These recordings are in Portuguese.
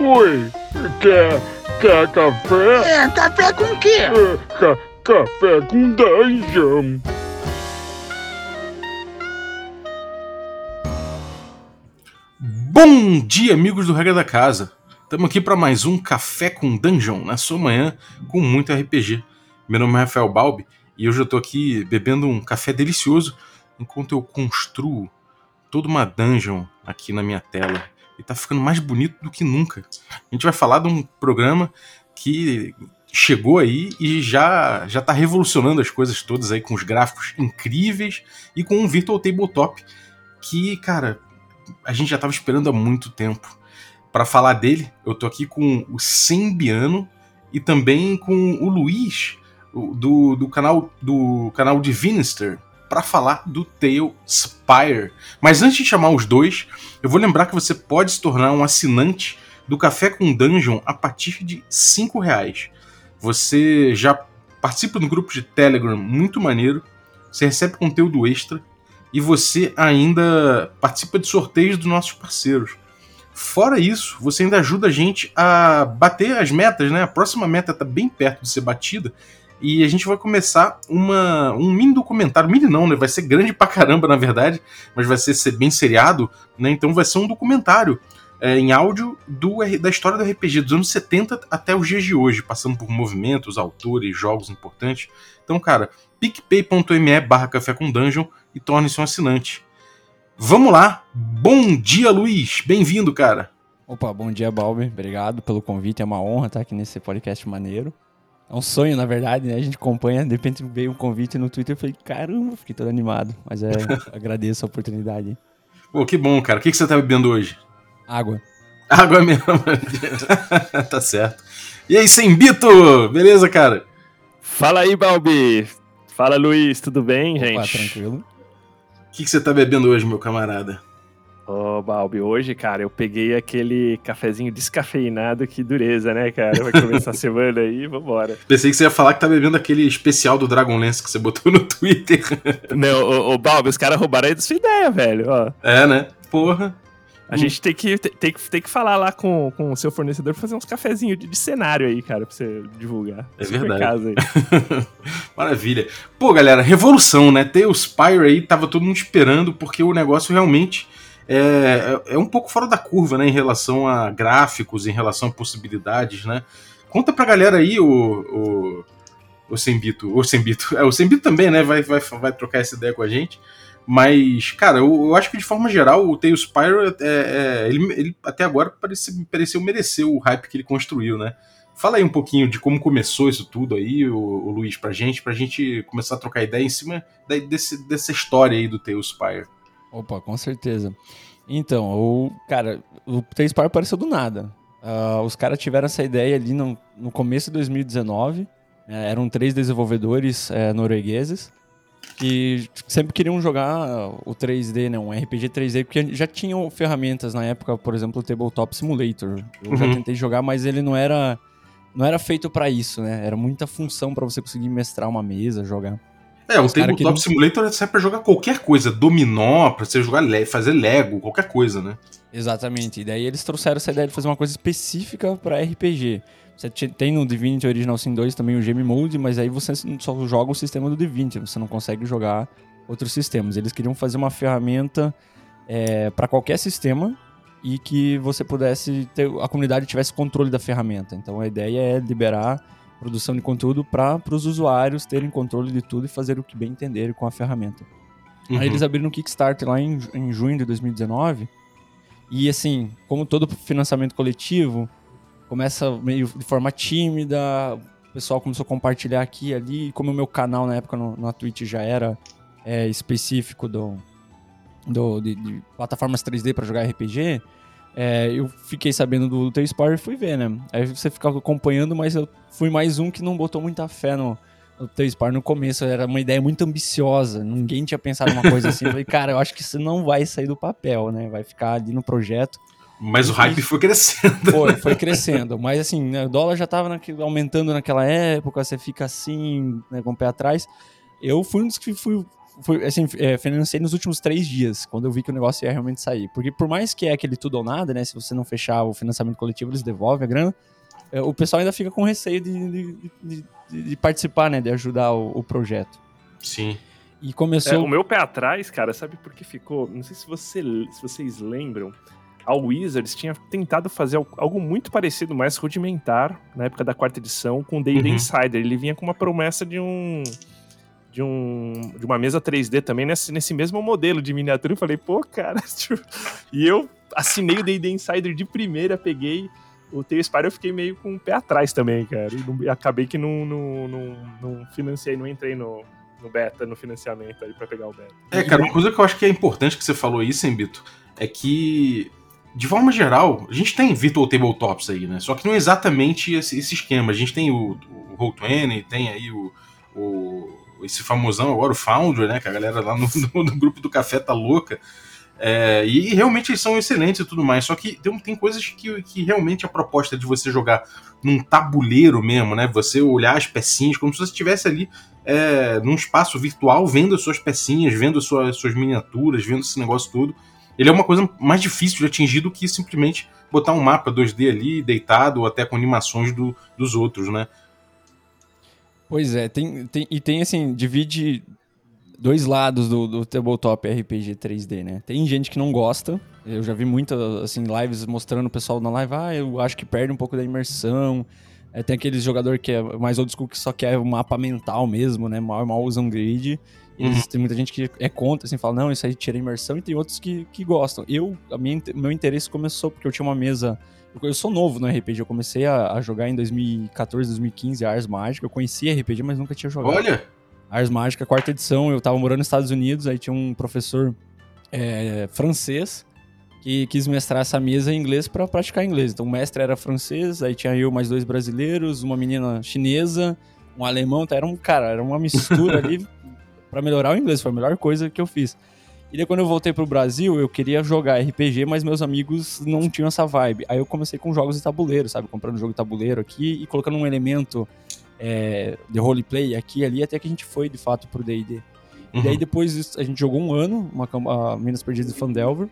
Oi, quer, quer café? É, café com quê? É, ca, café com dungeon. Bom dia, amigos do Regra da Casa. Estamos aqui para mais um Café com Dungeon, na sua manhã, com muito RPG. Meu nome é Rafael Balbi e hoje eu estou aqui bebendo um café delicioso enquanto eu construo toda uma dungeon aqui na minha tela. E tá ficando mais bonito do que nunca. A gente vai falar de um programa que chegou aí e já já tá revolucionando as coisas todas aí com os gráficos incríveis e com um Virtual Tabletop que, cara, a gente já tava esperando há muito tempo. Para falar dele, eu tô aqui com o Sembiano e também com o Luiz do, do canal do canal Divinister para falar do Tale Spire. Mas antes de chamar os dois, eu vou lembrar que você pode se tornar um assinante do Café com Dungeon a partir de R$ reais. Você já participa do grupo de Telegram muito maneiro, você recebe conteúdo extra e você ainda participa de sorteios dos nossos parceiros. Fora isso, você ainda ajuda a gente a bater as metas, né? A próxima meta está bem perto de ser batida e a gente vai começar uma, um mini documentário. Mini não, né? Vai ser grande pra caramba, na verdade, mas vai ser, bem seriado, né? Então vai ser um documentário é, em áudio do, da história do RPG dos anos 70 até os dias de hoje, passando por movimentos, autores, jogos importantes. Então, cara, picpay.me barra café com dungeon e torne-se um assinante. Vamos lá! Bom dia, Luiz! Bem-vindo, cara! Opa, bom dia, Balbi. Obrigado pelo convite. É uma honra estar aqui nesse podcast maneiro. É um sonho, na verdade, né? A gente acompanha, de repente veio um convite no Twitter e falei, caramba, fiquei todo animado. Mas é, agradeço a oportunidade. Pô, que bom, cara. O que, que você tá bebendo hoje? Água. Água mesmo. tá certo. E aí, Sembito? Beleza, cara? Fala aí, Balbi. Fala, Luiz. Tudo bem, Opa, gente? tranquilo. O que, que você tá bebendo hoje, meu camarada? Ô, oh, Balbi, hoje, cara, eu peguei aquele cafezinho descafeinado, que dureza, né, cara? Vai começar a semana aí, vambora. Pensei que você ia falar que tá bebendo aquele especial do Dragonlance que você botou no Twitter. Não, ô, ô Balbi, os caras roubaram aí da sua ideia, velho, ó. É, né? Porra. A hum. gente tem que, tem, tem que falar lá com, com o seu fornecedor pra fazer uns cafezinhos de, de cenário aí, cara, pra você divulgar. É verdade. Maravilha. Pô, galera, revolução, né? Ter o Spire aí, tava todo mundo esperando, porque o negócio realmente é, é, é um pouco fora da curva, né, em relação a gráficos, em relação a possibilidades, né? Conta pra galera aí o, o, o Sembito, o Sembito, é, o Sembito também, né, vai, vai, vai trocar essa ideia com a gente, mas, cara, eu, eu acho que de forma geral o Tails Spyro, é, é, ele, ele, até agora parece, pareceu merecer o hype que ele construiu, né? Fala aí um pouquinho de como começou isso tudo aí, o, o Luiz, pra gente, pra gente começar a trocar ideia em cima da, desse, dessa história aí do Tails. Opa, com certeza. Então, o cara, o Três Par apareceu do nada. Uh, os caras tiveram essa ideia ali no, no começo de 2019. É, eram três desenvolvedores é, noruegueses que sempre queriam jogar o 3D, né, um RPG 3D, porque já tinham ferramentas na época, por exemplo, o Tabletop Simulator. Eu uhum. já tentei jogar, mas ele não era não era feito para isso, né? Era muita função para você conseguir mestrar uma mesa, jogar. É, o Tabletop não... Simulator serve pra jogar qualquer coisa, dominó, pra você jogar, fazer Lego, qualquer coisa, né? Exatamente. E daí eles trouxeram essa ideia de fazer uma coisa específica para RPG. Você tem no Divinity Original Sin 2 também o Game Mode, mas aí você só joga o sistema do Divinity, você não consegue jogar outros sistemas. Eles queriam fazer uma ferramenta é, para qualquer sistema e que você pudesse ter, a comunidade tivesse controle da ferramenta. Então a ideia é liberar produção de conteúdo para os usuários terem controle de tudo e fazer o que bem entenderem com a ferramenta. Uhum. Aí eles abriram um Kickstarter lá em, em junho de 2019. E assim, como todo financiamento coletivo, começa meio de forma tímida, o pessoal começou a compartilhar aqui e ali. Como o meu canal na época no, na Twitch já era é, específico do, do, de, de plataformas 3D para jogar RPG, é, eu fiquei sabendo do Tail Spire e fui ver, né? Aí você ficava acompanhando, mas eu fui mais um que não botou muita fé no, no Tail Spire no começo. Era uma ideia muito ambiciosa, ninguém tinha pensado uma coisa assim. Eu falei, cara, eu acho que isso não vai sair do papel, né? Vai ficar ali no projeto. Mas o hype foi crescendo. Foi, foi crescendo. Mas assim, né, o dólar já tava naquele, aumentando naquela época, você fica assim, né, com o pé atrás. Eu fui um dos que fui fui, assim, é, financei nos últimos três dias, quando eu vi que o negócio ia realmente sair. Porque por mais que é aquele tudo ou nada, né? Se você não fechar o financiamento coletivo, eles devolvem a grana. É, o pessoal ainda fica com receio de, de, de, de participar, né? De ajudar o, o projeto. Sim. E começou. É, o meu pé atrás, cara, sabe por que ficou? Não sei se, você, se vocês lembram. A Wizards tinha tentado fazer algo muito parecido, mais rudimentar, na época da quarta edição, com o D&D Uhum. Insider. Ele vinha com uma promessa de um... De, um, de uma mesa 3D também nesse, nesse mesmo modelo de miniatura. Eu falei, pô, cara. tipo, e eu assinei o D&D Insider de primeira, peguei o T-Spire, eu fiquei meio com o pé atrás também, cara. E, não- acabei que não, não, não, não financiei, não entrei no, no beta, no financiamento aí pra pegar o beta. É, cara, uma coisa que eu acho que é importante que você falou aí, Sembito, é que, de forma geral, a gente tem virtual tabletops aí, né? Só que não é exatamente esse, esse esquema. A gente tem o, o Roll20, tem aí o, o- esse famosão agora, o Foundry, né? Que a galera lá no, no- no grupo do café tá louca. É, e realmente eles são excelentes e tudo mais. Só que tem, tem coisas que, que realmente a proposta de você jogar num tabuleiro mesmo, né? Você olhar as pecinhas, como se você estivesse ali é, num espaço virtual, vendo as suas pecinhas, vendo as suas, suas miniaturas, vendo esse negócio todo. Ele é uma coisa mais difícil de atingir do que simplesmente botar um mapa 2D ali, deitado, ou até com animações do- dos outros, né? Pois é, tem, tem- e tem assim, divide dois lados do, do tabletop RPG 3D, né? Tem gente que não gosta, eu já vi muitas assim, lives mostrando o pessoal na live, ah, eu acho que perde um pouco da imersão. É, tem aqueles jogador que é mais old school que só quer o mapa mental mesmo, né? Mal, mal usam grid. Eles- Tem muita gente que é contra, assim, fala, não, isso aí tira imersão, e tem outros que, que gostam. Eu, a minha, meu interesse começou porque eu tinha uma mesa. Eu, eu sou novo no RPG, eu comecei a, a jogar em 2014, 2015, Ars Mágica. Eu conhecia RPG, mas nunca tinha jogado. Olha, Ars Mágica, quarta edição, eu tava morando nos Estados Unidos, aí tinha um professor é, francês que quis mestrar essa mesa em inglês pra praticar inglês. Então o mestre era francês, aí tinha eu mais dois brasileiros, uma menina chinesa, um alemão, então era um cara, era uma mistura ali pra melhorar o inglês, foi a melhor coisa que eu fiz. E daí quando eu voltei pro Brasil, eu queria jogar RPG, mas meus amigos não tinham essa vibe. Aí eu comecei com jogos de tabuleiro, sabe? Comprando jogo de tabuleiro aqui e colocando um elemento é, de roleplay aqui e ali, até que a gente foi de fato pro D&D. E daí Uhum. depois a gente jogou um ano, uma, a Minas Perdidas de Fandelver.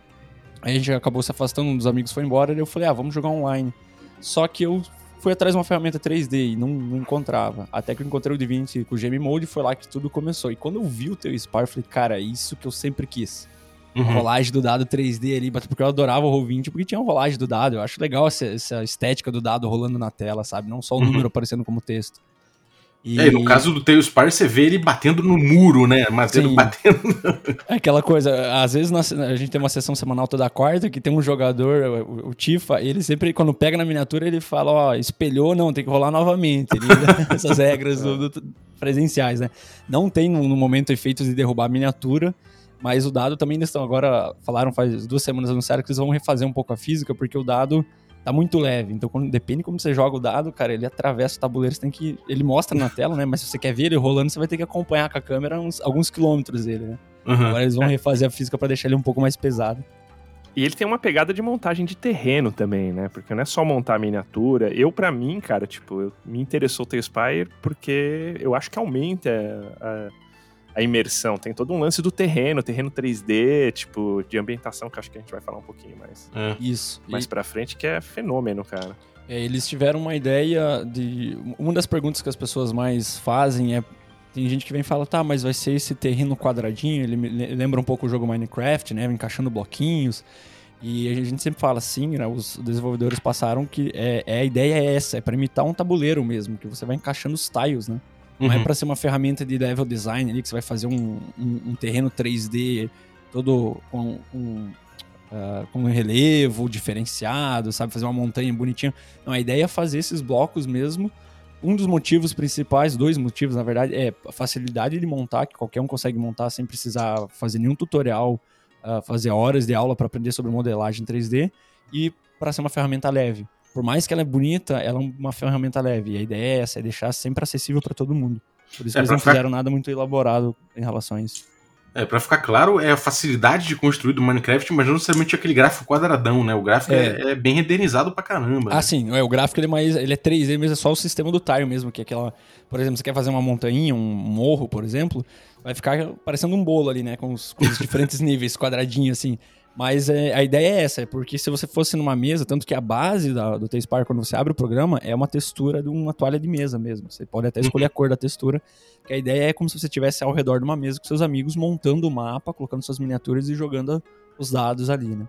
Aí a gente acabou se afastando, um dos amigos foi embora, e eu falei, ah, vamos jogar online. Só que eu fui atrás de uma ferramenta 3D e não, não encontrava. Até que eu encontrei o Divinity com o e foi lá que tudo começou. E quando eu vi o teu Spire, eu falei, cara, é isso que eu sempre quis. Uhum. rolagem do dado 3D ali, porque eu adorava o Roll20, porque tinha rolagem do dado. Eu acho legal essa, essa estética do dado rolando na tela, sabe? Não só o Uhum. número aparecendo como texto. E... É, e no caso do Tail Spire, você vê ele batendo no muro, né? Sim. batendo. É aquela coisa, às vezes nós- a gente tem uma sessão semanal toda quarta que tem um jogador, o, o Tifa, ele sempre, quando pega na miniatura, ele fala, ó, espelhou, não, tem que rolar novamente. Ele essas regras do- do- presenciais, né? Não tem no, no momento efeitos de derrubar a miniatura, mas o dado também ainda estão. Agora, falaram faz duas semanas anunciaram que eles vão refazer um pouco a física, porque o dado tá muito leve. Então, quando, depende como você joga o dado, cara, ele atravessa o tabuleiro, você tem que. Ele mostra na tela, né? Mas se você quer ver ele rolando, você vai ter que acompanhar com a câmera uns, alguns quilômetros dele, né? Uhum. Agora eles vão refazer a física pra deixar ele um pouco mais pesado. E ele tem uma pegada de montagem de terreno também, né? Porque não é só montar a miniatura. Eu, pra mim, cara, tipo, eu, me interessou o Spire porque eu acho que aumenta a, a imersão. Tem todo um lance do terreno, terreno 3D, tipo, de ambientação, que acho que a gente vai falar um pouquinho mais, É. Isso. mais E, pra frente, que é fenômeno, cara. é, eles tiveram uma ideia de. Uma das perguntas que as pessoas mais fazem é. Tem gente que vem e fala, tá, mas vai ser esse terreno quadradinho, ele lembra um pouco o jogo Minecraft, né? Encaixando bloquinhos. E a gente sempre fala assim, né? Os desenvolvedores passaram que é, é- a ideia é essa, é pra imitar um tabuleiro mesmo, que você vai encaixando os tiles, né? Não é Uhum. pra ser uma ferramenta de level design ali, que você vai fazer um, um- um terreno 3D todo com, com, ah, com um relevo diferenciado, sabe? Fazer uma montanha bonitinha. Não, a ideia é fazer esses blocos mesmo. Um dos motivos principais, dois motivos na verdade, é a facilidade de montar, que qualquer um consegue montar sem precisar fazer nenhum tutorial, ah, fazer horas de aula para aprender sobre modelagem 3D e para ser uma ferramenta leve. Por mais que ela é bonita, ela é uma ferramenta leve. E a ideia é essa, é deixar sempre acessível para todo mundo. Por isso É, eles não pra- fizeram nada muito elaborado em relação a isso. É, pra ficar claro, é a facilidade de construir do Minecraft, mas não necessariamente aquele gráfico quadradão, né? O gráfico é, é bem renderizado pra caramba. Ah, né? sim, é, o gráfico ele é mais. Ele é 3D, mas é só o sistema do tile mesmo, que é aquela. Por exemplo, você quer fazer uma montanha, um morro, por exemplo, vai ficar parecendo um bolo ali, né? Com os, com os diferentes níveis, quadradinho assim. Mas é, a ideia é essa, é porque se você fosse numa mesa, tanto que a base da, do T-Spark, quando você abre o programa, é uma textura de uma toalha de mesa mesmo. Você pode até escolher a cor da textura, que a ideia é como se você estivesse ao redor de uma mesa com seus amigos, montando o mapa, colocando suas miniaturas e jogando os dados ali, né?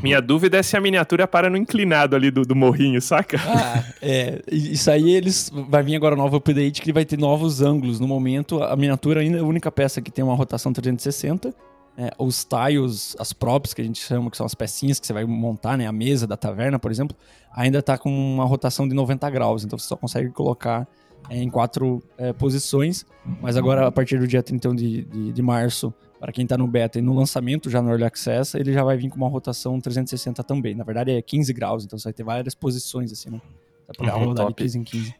Minha dúvida é se a miniatura para no inclinado ali do, do morrinho, saca? Ah, é. Isso aí eles. Vai vir agora um novo update que vai ter novos ângulos. No momento, a miniatura ainda é a única peça que tem uma rotação 360. É, os tiles, as props que a gente chama, que são as pecinhas que você vai montar, né? A mesa da taverna, por exemplo, ainda tá com uma rotação de 90 graus. Então você só consegue colocar é, em quatro é, posições. Mas agora, a partir do dia 31 de, de, de março, para quem tá no beta e no lançamento, já no Early Access, ele já vai vir com uma rotação 360 também. Na verdade, é 15 graus, então você vai ter várias posições assim, né? Dá pra Uhum, rodar de top. 15 em 15.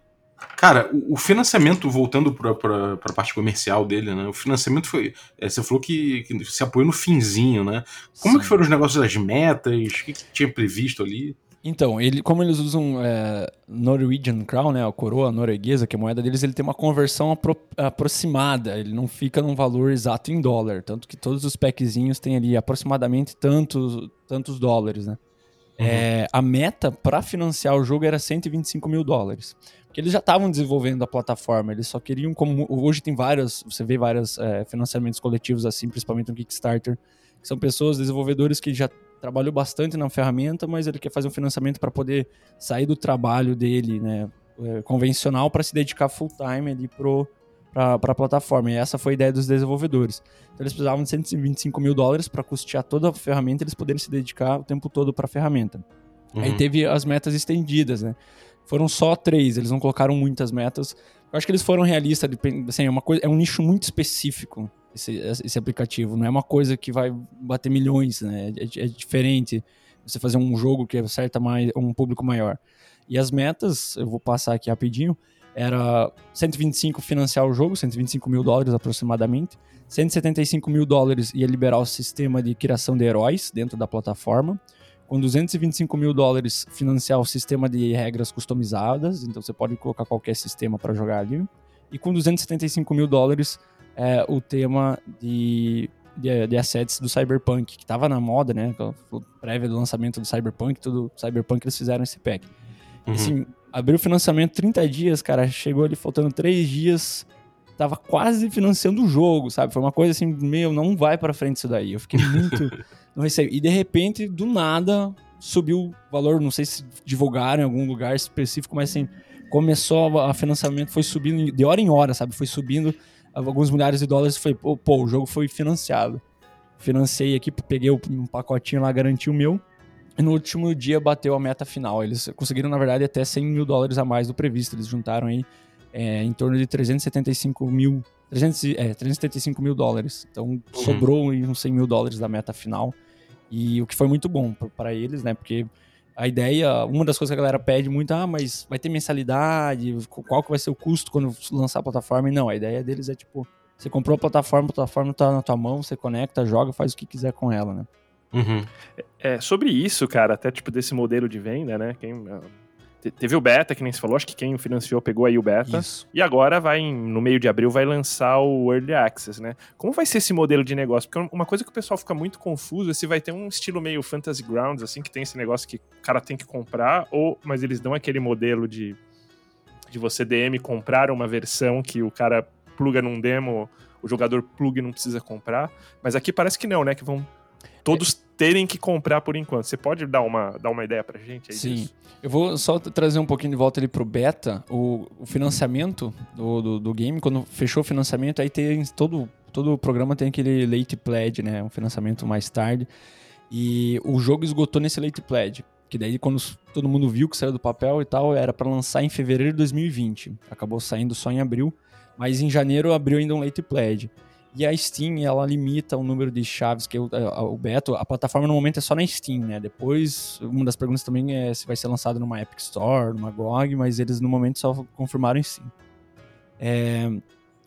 Cara, o, o financiamento, voltando pra, pra parte comercial dele, né? O financiamento foi. é, você falou que, que se apoiou no finzinho, né? Como que foram os negócios das metas? O que, que tinha previsto ali? Então, ele, como eles usam é, Norwegian Crown, né, a coroa norueguesa, que é a moeda deles, ele tem uma conversão apro- aproximada, ele não fica num valor exato em dólar, tanto que todos os packzinhos têm ali aproximadamente tantos, tantos dólares, né. É, a meta para financiar o jogo era 125 mil dólares. Porque eles já estavam desenvolvendo a plataforma, eles só queriam, como hoje tem vários, você vê vários é, financiamentos coletivos assim, principalmente no Kickstarter, que são pessoas, desenvolvedores que já trabalhou bastante na ferramenta, mas ele quer fazer um financiamento para poder sair do trabalho dele, né, é, convencional, para se dedicar full time ali pro para a plataforma. E essa foi a ideia dos desenvolvedores. Então eles precisavam de 125 mil dólares para custear toda a ferramenta e eles poderem se dedicar o tempo todo para a ferramenta. Aí Uhum. teve as metas estendidas, né? Foram só três, eles não colocaram muitas metas. Eu acho que eles foram realistas, assim, é, uma coisa, é um nicho muito específico esse, esse aplicativo. Não é uma coisa que vai bater milhões, né? É, é diferente você fazer um jogo que acerta mais um público maior. E as metas, eu vou passar aqui rapidinho, era 125 financiar o jogo, 125 mil dólares aproximadamente. 175 mil dólares ia liberar o sistema de criação de heróis dentro da plataforma com 225 mil dólares financiar o sistema de regras customizadas, então você pode colocar qualquer sistema para jogar ali. E com 275 mil dólares é, o tema de, de, de assets do Cyberpunk, que estava na moda, né? Prévia do lançamento do Cyberpunk, tudo Cyberpunk eles fizeram esse pack. Uhum. Assim, abriu o financiamento 30 dias, cara, chegou ali faltando 3 dias, tava quase financiando o jogo, sabe? Foi uma coisa assim, meu, não vai pra frente isso daí. Eu fiquei muito. não recebi. E de repente, do nada, subiu o valor, não sei se divulgaram em algum lugar específico, mas assim, começou a, financiamento, foi subindo de hora em hora, sabe? Foi subindo alguns milhares de dólares e foi, pô, pô, o jogo foi financiado. Financei aqui, peguei um pacotinho lá, garanti o meu. E no último dia bateu a meta final. Eles conseguiram, na verdade, até 100 mil dólares a mais do previsto. Eles juntaram aí é, em torno de 375 mil, 300, é, 375 mil dólares. Então sobrou aí uns 100 mil dólares da meta final. E o que foi muito bom para eles, né? Porque a ideia, uma das coisas que a galera pede muito, ah, mas vai ter mensalidade, qual que vai ser o custo quando lançar a plataforma? E não, a ideia deles é tipo, você comprou a plataforma, a plataforma tá na tua mão, você conecta, joga, faz o que quiser com ela, né? Uhum. É, sobre isso, cara, até tipo desse modelo de venda, né? Quem, ah, teve o beta, que nem se falou, acho que quem financiou pegou aí o beta. Isso. E agora vai, em- no meio de abril, vai lançar o Early Access, né? Como vai ser esse modelo de negócio? Porque uma coisa que o pessoal fica muito confuso é se vai ter um estilo meio Fantasy Grounds, assim, que tem esse negócio que o cara tem que comprar, ou mas eles dão aquele modelo de, de você DM comprar uma versão que o cara pluga num demo, o jogador pluga e não precisa comprar. Mas aqui parece que não, né? Que vão todos terem que comprar por enquanto. Você pode dar uma, dar uma ideia pra gente aí Sim. disso? Eu vou só trazer um pouquinho de volta ali pro beta. O, o financiamento do, do, do game, quando fechou o financiamento, aí tem todo, todo o programa tem aquele late pledge, né? Um financiamento mais tarde. E o jogo esgotou nesse late pledge. Que daí, quando todo mundo viu que saiu do papel e tal, era para lançar em fevereiro de 2020. Acabou saindo só em abril. Mas em janeiro abriu ainda um late pledge. E a Steam, ela limita o número de chaves que o, a- o beta, a plataforma no momento é só na Steam, né? Depois, uma das perguntas também é se vai ser lançado numa Epic Store, numa GOG, mas eles no momento só confirmaram em Steam. É,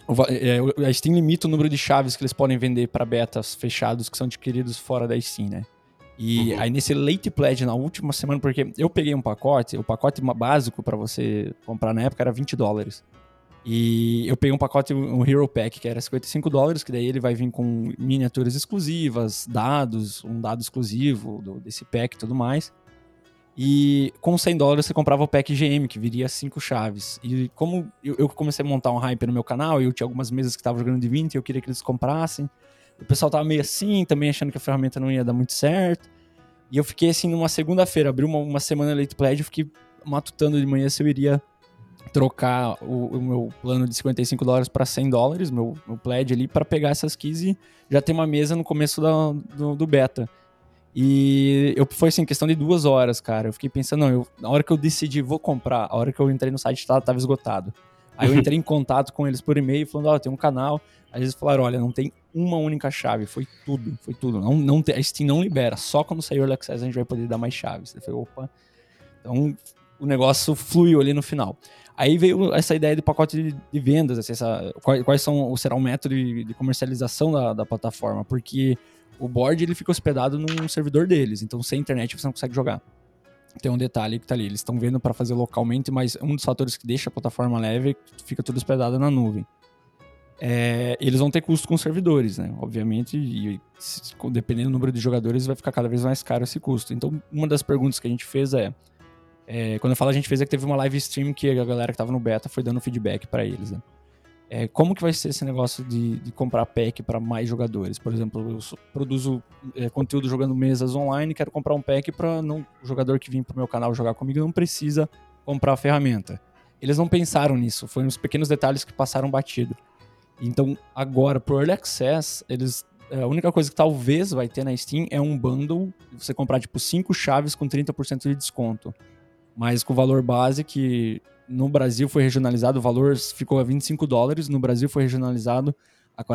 o é, o- a Steam limita o número de chaves que eles podem vender para betas fechados que são adquiridos fora da Steam, né? E Uhum. aí nesse late pledge na última semana, porque eu peguei um pacote, o pacote básico para você comprar na época era 20 dólares. E eu peguei um pacote, um Hero Pack, que era 55 dólares, que daí ele vai vir com miniaturas exclusivas, dados, um dado exclusivo do- desse pack e tudo mais. E com 100 dólares você comprava o pack GM, que viria cinco chaves. E como eu, eu comecei a montar um hype no meu canal, eu tinha algumas mesas que estavam jogando de 20 e eu queria que eles comprassem. O pessoal tava meio assim, também achando que a ferramenta não ia dar muito certo. E eu fiquei assim numa segunda-feira, abri uma, uma semana late pledge, eu fiquei matutando de manhã se eu iria trocar o, o meu plano de 55 dólares para 100 dólares, meu, meu pledge ali, para pegar essas keys e já ter uma mesa no começo da- do, do beta. E eu foi assim, questão de duas horas, cara. Eu fiquei pensando, não, eu, na hora que eu decidi vou comprar, a hora que eu entrei no site tava, tava esgotado. Aí eu entrei em contato com eles por e-mail, falando, ó, tem um canal. Aí eles falaram, olha, não tem uma única chave, foi tudo, foi tudo. Não, não a Steam não libera, só quando sair o Early Access a gente vai poder dar mais chaves. Eu falei, opa. Então o negócio fluiu ali no final. Aí veio essa ideia do pacote de, de vendas, assim, essa, quais, quais são, será o método de, de comercialização da, da plataforma, porque o board ele fica hospedado num servidor deles, então sem internet você não consegue jogar. Tem um detalhe que tá ali, eles estão vendo para fazer localmente, mas um dos fatores que deixa a plataforma leve é que fica tudo hospedado na nuvem. É, eles vão ter custo com servidores, né? Obviamente, e dependendo do número de jogadores, vai ficar cada vez mais caro esse custo. Então, uma das perguntas que a gente fez é, é, quando eu falo a gente fez é que teve uma live stream que a galera que tava no beta foi dando feedback para eles, né? É, como que vai ser esse negócio de, de comprar pack para mais jogadores? Por exemplo, eu produzo é, conteúdo jogando mesas online, quero comprar um pack para o jogador que vir pro meu canal jogar comigo não precisa comprar a ferramenta. Eles não pensaram nisso, foi uns pequenos detalhes que passaram batido. Então, agora pro Early Access, eles é, a única coisa que talvez vai ter na Steam é um bundle, você comprar tipo 5 chaves com 30% de desconto. Mas com o valor base que no Brasil foi regionalizado, o valor ficou a 25 dólares, no Brasil foi regionalizado a R$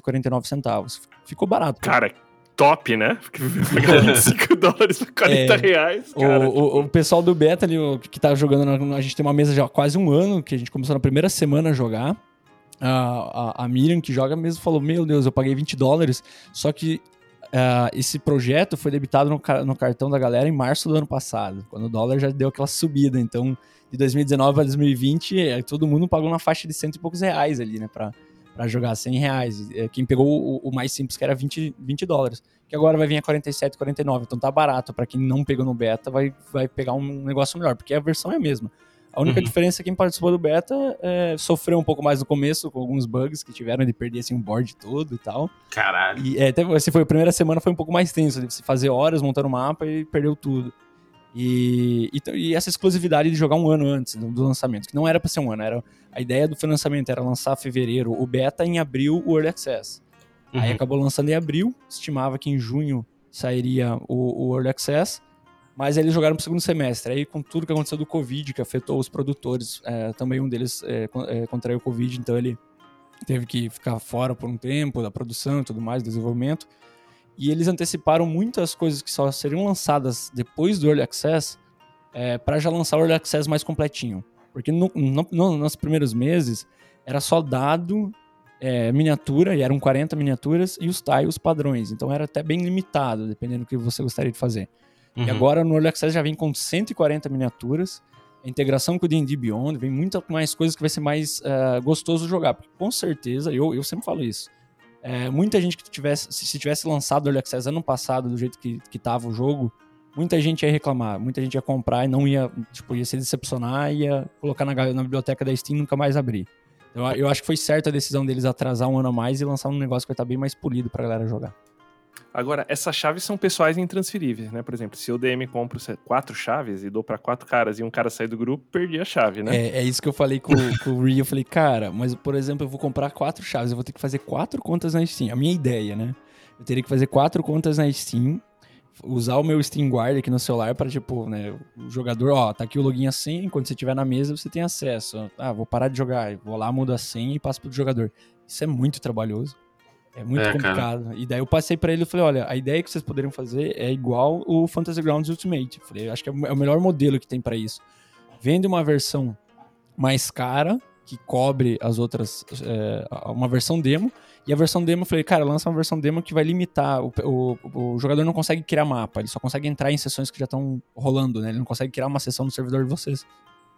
47,49. Ficou barato. Cara, top, né? Porque pagar 25 dólares por 40 É, reais, O, cara. o- o pessoal do beta ali, que tá jogando, a gente tem uma mesa já há quase um ano, que a gente começou na primeira semana a jogar. A, a, a Miriam, que joga mesmo, falou: Meu Deus, eu paguei 20 dólares, só que ah, esse projeto foi debitado no, no cartão da galera em março do ano passado, quando o dólar já deu aquela subida. Então, de 2019 a 2020, eh, todo mundo pagou na faixa de cento e poucos reais ali, né, pra, pra jogar 100 reais. Eh, Quem pegou o, o mais simples, que era 20, 20 dólares que agora vai vir a 47, 49. Então tá barato. Pra quem não pegou no beta, vai, vai pegar um negócio melhor, porque a versão é a mesma. A única Uhum. diferença é que quem participou do beta é, sofreu um pouco mais no começo, com alguns bugs que tiveram de perder assim, um board todo e tal. Caralho. E é, até, assim, foi, a primeira semana foi um pouco mais tenso, de você fazer horas montando o mapa e perdeu tudo. E, e, e essa exclusividade de jogar um ano antes do, do lançamento, que não era pra ser um ano, era a ideia do financiamento era lançar fevereiro o beta em abril o Early Access. Aí Uhum. acabou lançando em abril, estimava que em junho sairia o, o Early Access, mas eles jogaram pro segundo semestre. Aí com tudo que aconteceu do Covid, que afetou os produtores, é, também um deles é, é, contraiu o Covid, então ele teve que ficar fora por um tempo da produção e tudo mais, desenvolvimento. E eles anteciparam muitas coisas que só seriam lançadas depois do Early Access para já lançar o Early Access mais completinho. Porque no- no- nos primeiros meses era só dado é, miniatura, e eram 40 miniaturas, e os tiles padrões. Então era até bem limitado, dependendo do que você gostaria de fazer. Uhum. E agora no Early Access já vem com 140 miniaturas, a integração com o D&D Beyond, vem muita mais coisas que vai ser mais eh, gostoso jogar. Porque com certeza, eu, eu sempre falo isso, eh, muita gente que tivesse, se, se tivesse lançado o Early Access ano passado, do jeito que, que tava o jogo, muita gente ia reclamar, muita gente ia comprar e não ia, tipo, ia se decepcionar, ia colocar na, na biblioteca da Steam e nunca mais abrir. Então, eu acho que foi certa a decisão deles atrasar um ano a mais e lançar um negócio que vai estar bem mais polido pra galera jogar. Agora, essas chaves são pessoais e intransferíveis, né? Por exemplo, se eu DM compro quatro chaves e dou pra quatro caras e um cara sair do grupo, perdi a chave, né? É, é isso que eu falei com, com o Ree. Eu falei, cara, mas por exemplo, eu vou comprar quatro chaves, eu vou ter que fazer quatro contas na Steam. A minha ideia, né? Eu teria que fazer quatro contas na Steam, usar o meu Steam Guard aqui no celular para tipo, né, o jogador, ó, tá aqui o login a quando você estiver na mesa você tem acesso. Ah, vou parar de jogar, vou lá, mudo a senha e passo pro jogador. Isso é muito trabalhoso. É muito É, cara. complicado. E daí eu passei pra ele e falei, olha, a ideia que vocês poderiam fazer é igual o Fantasy Grounds Ultimate. Eu falei, acho que é o melhor modelo que tem pra isso. Vende uma versão mais cara, que cobre as outras, é, uma versão demo. E a versão demo, eu falei, cara, lança uma versão demo que vai limitar. O, o, o jogador não consegue criar mapa, ele só consegue entrar em sessões que já estão rolando, né? Ele não consegue criar uma sessão no servidor de vocês.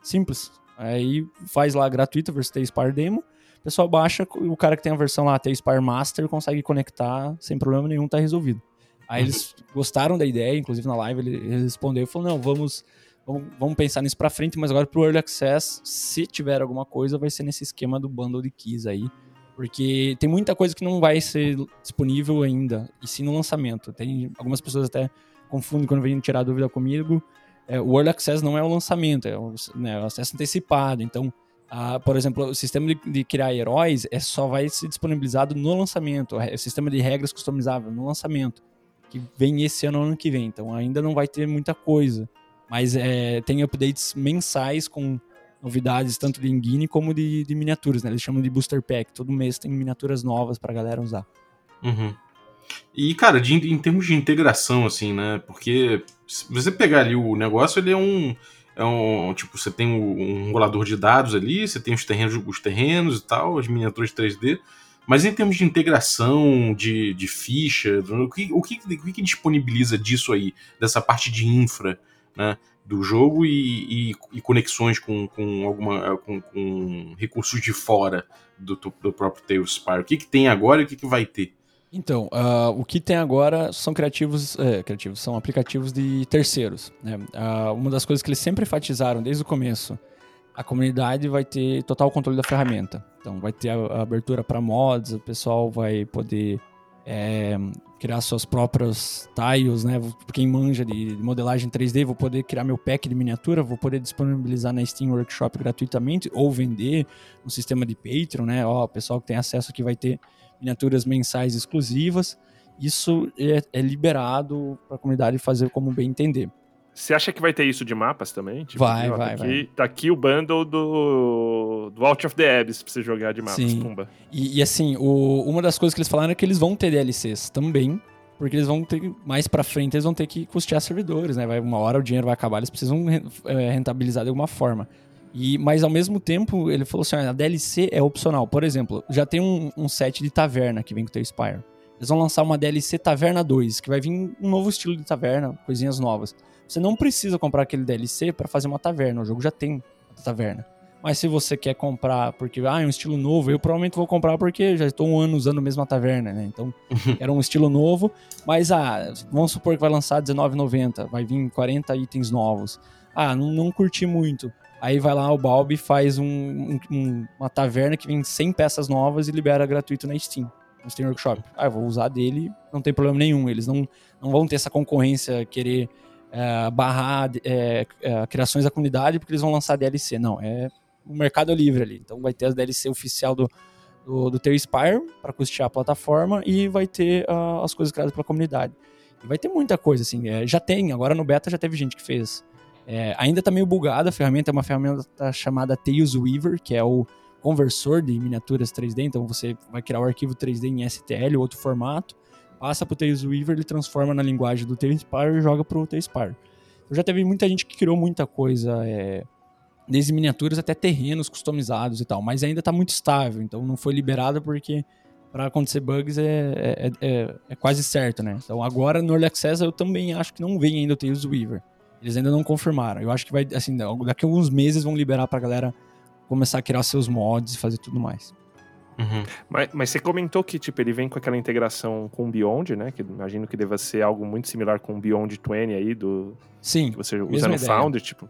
Simples. Aí faz lá gratuito a versão Spire Demo. O pessoal baixa, o cara que tem a versão lá, Spire Master, consegue conectar sem problema nenhum, tá resolvido. Aí eles gostaram da ideia, inclusive na live ele, ele respondeu e falou: não, vamos, vamos, vamos pensar nisso pra frente, mas agora pro Early Access, se tiver alguma coisa, vai ser nesse esquema do bundle de keys aí. Porque tem muita coisa que não vai ser disponível ainda, e sim no lançamento. Tem algumas pessoas até confundem quando vêm tirar dúvida comigo. É, o Early Access não é o lançamento, é o, né, o acesso antecipado. Então, a, por exemplo, o sistema de, de, criar heróis é só vai ser disponibilizado no lançamento. O sistema de regras customizável no lançamento, que vem esse ano ou ano que vem. Então, ainda não vai ter muita coisa. Mas é, tem updates mensais com novidades tanto de engine como de, de, miniaturas, né? Eles chamam de booster pack. Todo mês tem miniaturas novas pra galera usar. Uhum. E, cara, de, em termos de integração, assim, né? Porque se você pegar ali o negócio, ele é um. É um tipo, você tem um, rolador de dados ali, você tem os terrenos, os terrenos e tal, as miniaturas 3D. Mas em termos de integração, de, de ficha, o que, o, que, o que disponibiliza disso aí, dessa parte de infra, né? do jogo e, e, e conexões com, com, alguma, com, com, recursos de fora do, do próprio Tales Spire. O que, que tem agora e o que, que vai ter? Então, uh, o que tem agora são criativos, é, criativos são aplicativos de terceiros. Né? Uh, uma das coisas que eles sempre enfatizaram desde o começo, a comunidade vai ter total controle da ferramenta. Então, vai ter a, abertura para mods, o pessoal vai poder é, criar suas próprias tiles, né? Quem manja de modelagem 3D, vou poder criar meu pack de miniatura, vou poder disponibilizar na Steam Workshop gratuitamente ou vender no sistema de Patreon, né? Ó, o pessoal que tem acesso aqui vai ter miniaturas mensais exclusivas. Isso é, é liberado para a comunidade fazer como bem entender. Você acha que vai ter isso de mapas também? Tipo, vai, ó, vai, tá aqui, vai. Tá aqui o bundle do, do Out of the Abyss pra você jogar de mapas, Sim. pumba. E, e assim, o, uma das coisas que eles falaram é que eles vão ter DLCs também, porque eles vão ter, mais pra frente, eles vão ter que custear servidores, né? Vai, uma hora o dinheiro vai acabar, eles precisam é, rentabilizar de alguma forma. E, mas ao mesmo tempo, ele falou assim: a DLC é opcional. Por exemplo, já tem um, um set de taverna que vem com o teu Spire. Eles vão lançar uma DLC Taverna 2, que vai vir um novo estilo de taverna, coisinhas novas. Você não precisa comprar aquele DLC para fazer uma taverna, o jogo já tem a taverna. Mas se você quer comprar porque ah, é um estilo novo, eu provavelmente vou comprar porque já estou um ano usando a mesma taverna, né? Então, era um estilo novo, mas ah, vamos supor que vai lançar R$19,90, vai vir 40 itens novos. Ah, não, não curti muito. Aí vai lá o Balbi faz um, um, uma taverna que vem 100 peças novas e libera gratuito na Steam, no Steam Workshop. Ah, eu vou usar dele, não tem problema nenhum. Eles não, não vão ter essa concorrência, querer é, barrar é, é, criações da comunidade porque eles vão lançar DLC. Não, é o mercado livre ali. Então vai ter as DLC oficial do, do, do Spire para custear a plataforma e vai ter uh, as coisas criadas pela comunidade. E vai ter muita coisa, assim. É, já tem, agora no beta já teve gente que fez é, ainda está meio bugada a ferramenta, é uma ferramenta chamada Tails Weaver, que é o conversor de miniaturas 3D, então você vai criar o arquivo 3D em STL, outro formato, passa para o Tails Weaver, ele transforma na linguagem do Tailspire e joga para o Tailspire. Então já teve muita gente que criou muita coisa, é, desde miniaturas até terrenos customizados e tal, mas ainda está muito estável, então não foi liberado porque para acontecer bugs é, é, é, é, quase certo, né? Então agora no Early Access eu também acho que não vem ainda o Tails Weaver. Eles ainda não confirmaram. Eu acho que vai, assim, daqui a alguns meses vão liberar pra galera começar a criar seus mods e fazer tudo mais. Uhum. Mas, mas, você comentou que tipo, ele vem com aquela integração com o Beyond, né? Que imagino que deva ser algo muito similar com o Beyond 20 aí, do. Sim. Que você usa no ideia. Founder, tipo.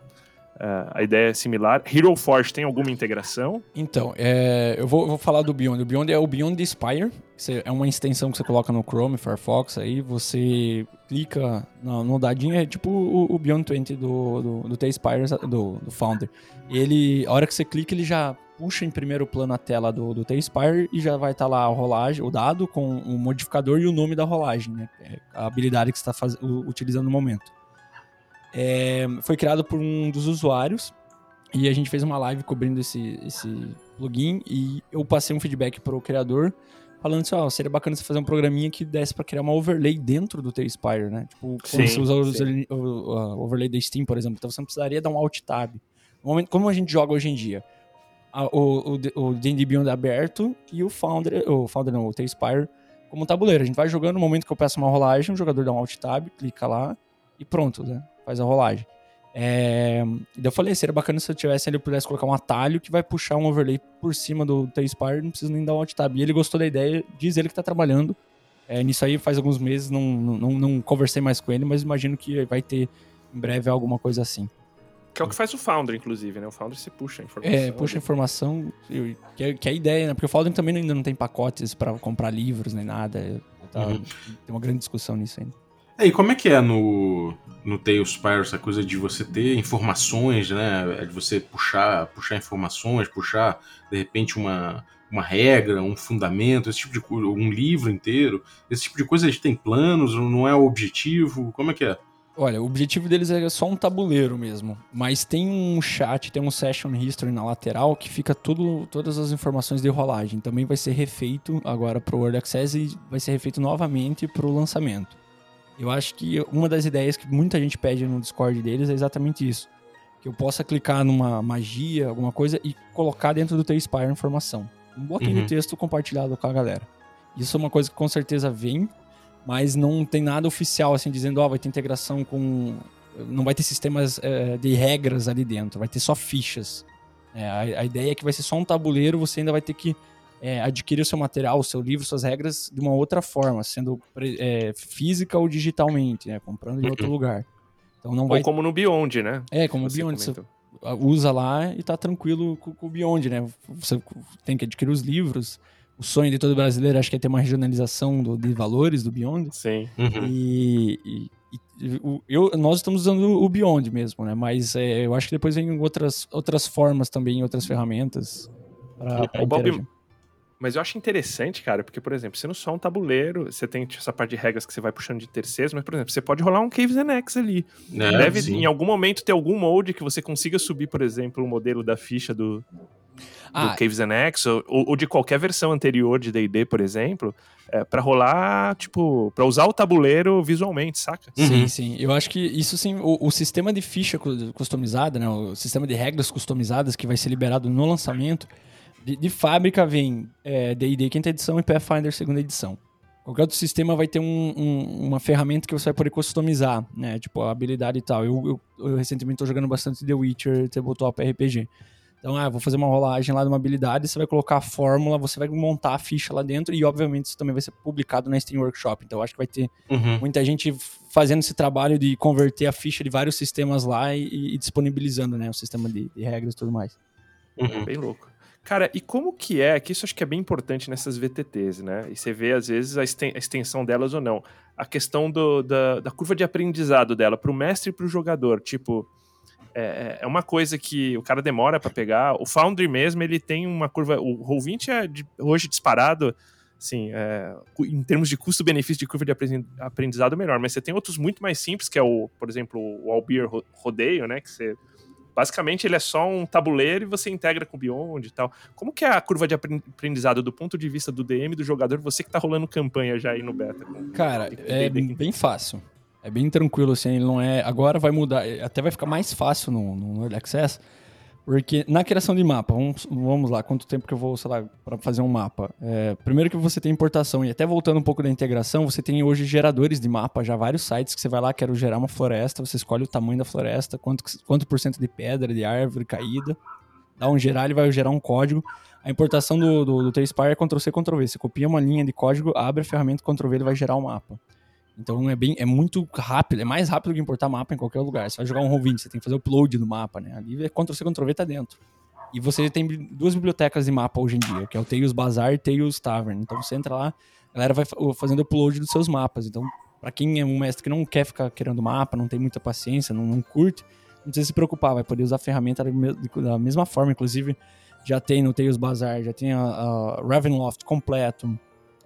Uh, a ideia é similar. Hero Forge tem alguma integração? Então, é, eu, vou, vou, falar do Beyond. O Beyond é o Beyond Spire. É uma extensão que você coloca no Chrome, Firefox. Aí você clica no, no dadinho, é tipo o, o Beyond 20 do, do, do T-Spire, do, do Founder. Ele, a hora que você clica, ele já puxa em primeiro plano a tela do, do T-Spire e já vai estar tá lá a rolagem, o dado com o modificador e o nome da rolagem, né? É a habilidade que você está utilizando no momento. É, foi criado por um dos usuários e a gente fez uma live cobrindo esse, esse plugin e eu passei um feedback para o criador falando assim, ó, oh, seria bacana você fazer um programinha que desse para criar uma overlay dentro do teu Spire, né? Tipo, quando sim, você usa o, o, overlay da Steam, por exemplo, então você não precisaria dar um alt tab. No momento, como a gente joga hoje em dia, a- o, o, o D&D Beyond aberto e o Founder, o Founder não, o T-Spire como tabuleiro. A gente vai jogando no momento que eu peço uma rolagem, o jogador dá um Alt Tab, clica lá e pronto, né? Faz a rolagem. É... e daí eu falei, seria bacana se eu tivesse eu pudesse colocar um atalho que vai puxar um overlay por cima do T-Spire, não precisa nem dar um Alt Tab. E ele gostou da ideia, diz ele que tá trabalhando é, nisso aí faz alguns meses, não, não, não, conversei mais com ele, mas imagino que vai ter em breve alguma coisa assim. Que é o que faz o Founder, inclusive, né? O Founder se puxa a informação. É, puxa informação, eu- que é, que é a ideia, né? Porque o Folding também ainda não tem pacotes pra comprar livros nem nada. Tava- Uhum. Tem uma grande discussão nisso ainda. É, e como é que é no, no Tailspire essa coisa de você ter informações, né? É De você puxar, puxar informações, puxar, de repente, uma, uma regra, um fundamento, esse tipo de coisa, um livro inteiro. Esse tipo de coisa, eles têm planos, não é o objetivo? Como é que é? Olha, o objetivo deles é só um tabuleiro mesmo. Mas tem um chat, tem um session history na lateral que fica tudo, todas as informações de rolagem. Também vai ser refeito agora pro World Access e vai ser refeito novamente pro lançamento. Eu acho que uma das ideias que muita gente pede no Discord deles é exatamente isso. Que eu possa clicar numa magia, alguma coisa, e colocar dentro do T-Spire informação. Um bloquinho Uhum. de texto compartilhado com a galera. Isso é uma coisa que com certeza vem, mas não tem nada oficial assim dizendo, ó, vai ter integração com. Não vai ter sistemas eh, de regras ali dentro, vai ter só fichas. É, a, a ideia é que vai ser só um tabuleiro, você ainda vai ter que eh, adquirir o seu material, o seu livro, suas regras de uma outra forma, sendo eh, física ou digitalmente, né, comprando em outro lugar. Então não vai. Ou como no Beyond, né? É, como o Você Beyond, você comentou. usa lá e tá tranquilo com, com o Beyond, né? Você tem que adquirir os livros. O sonho de todo brasileiro acho que é ter uma regionalização do- de valores do Beyond. Sim. Uhum. E, e- eu, nós estamos usando o Beyond mesmo, né? Mas é, eu acho que depois vem outras, outras formas também, outras ferramentas para O Bob-. Mas eu acho interessante, cara, porque, por exemplo, sendo só um tabuleiro, você tem essa parte de regras que você vai puxando de terceiros, mas, por exemplo, você pode rolar um Caves and X ali. É, Deve, sim. em algum momento, ter algum molde que você consiga subir, por exemplo, o modelo da ficha do, do Ah, Caves and X, ou, ou de qualquer versão anterior de D&D, por exemplo, é, para rolar, tipo, para usar o tabuleiro visualmente, saca? Sim, Uhum. sim. Eu acho que isso sim, o, o sistema de ficha cu- customizada, né, o sistema de regras customizadas que vai ser liberado no lançamento, de, de fábrica vem é, D&D quinta edição e Pathfinder segunda edição. Qualquer outro sistema vai ter um- um- uma ferramenta que você vai poder customizar, né? Tipo, a habilidade e tal. Eu, eu, eu recentemente tô jogando bastante The Witcher Tabletop RPG. Então, ah, vou fazer uma rolagem lá de uma habilidade, você vai colocar a fórmula, você vai montar a ficha lá dentro e, obviamente, isso também vai ser publicado na Steam Workshop. Então, eu acho que vai ter Uhum. muita gente fazendo esse trabalho de converter a ficha de vários sistemas lá e, e disponibilizando, né, o sistema de, de regras e tudo mais. Uhum. Bem louco. Cara, e como que é, que isso acho que é bem importante nessas VTTs, né? E você vê, às vezes, a extensão delas ou não. A questão do- da, da curva de aprendizado dela, pro mestre e pro jogador. Tipo, é, é uma coisa que o cara demora pra pegar. O Foundry mesmo, ele tem uma curva... O Roll20 é de- hoje disparado, assim, é, em termos de custo-benefício de curva de aprendizado, melhor. Mas você tem outros muito mais simples, que é o, por exemplo, o Albeer Ro- Rodeio, né? Que você... Basicamente, ele é só um tabuleiro e você integra com o Beyond e tal. Como que é a curva de apren- aprendizado do ponto de vista do DM, do jogador, você que tá rolando campanha já aí no beta? Cara, é bem fácil. É bem tranquilo, assim, ele não é... Agora vai mudar, até vai ficar mais fácil no, no Early Access, porque na criação de mapa, vamos, vamos lá, quanto tempo que eu vou, sei lá, pra fazer um mapa? É, primeiro que você tem importação, e até voltando um pouco da integração, você tem hoje geradores de mapa, já vários sites que você vai lá, quero gerar uma floresta, você escolhe o tamanho da floresta, quanto, quanto por cento de pedra, de árvore caída, dá um gerar, ele vai gerar um código. A importação do, do, do é Ctrl-C, Ctrl-V. Você copia uma linha de código, abre a ferramenta, Ctrl-V, ele vai gerar o mapa. Então é bem, é muito rápido, é mais rápido que importar mapa em qualquer lugar. Você vai jogar um Roll20, você tem que fazer o upload do mapa, né? Ali é Ctrl-C, Ctrl-V, tá dentro. E você tem duas bibliotecas de mapa hoje em dia, que é o Tails Bazaar e Tails Tavern. Então você entra lá, a galera vai fa- fazendo upload dos seus mapas. Então, pra quem é um mestre que não quer ficar querendo mapa, não tem muita paciência, não, não curte, não precisa se preocupar, vai poder usar a ferramenta da me- da mesma forma. Inclusive, já tem no Tails Bazaar, já tem a, a Ravenloft completo,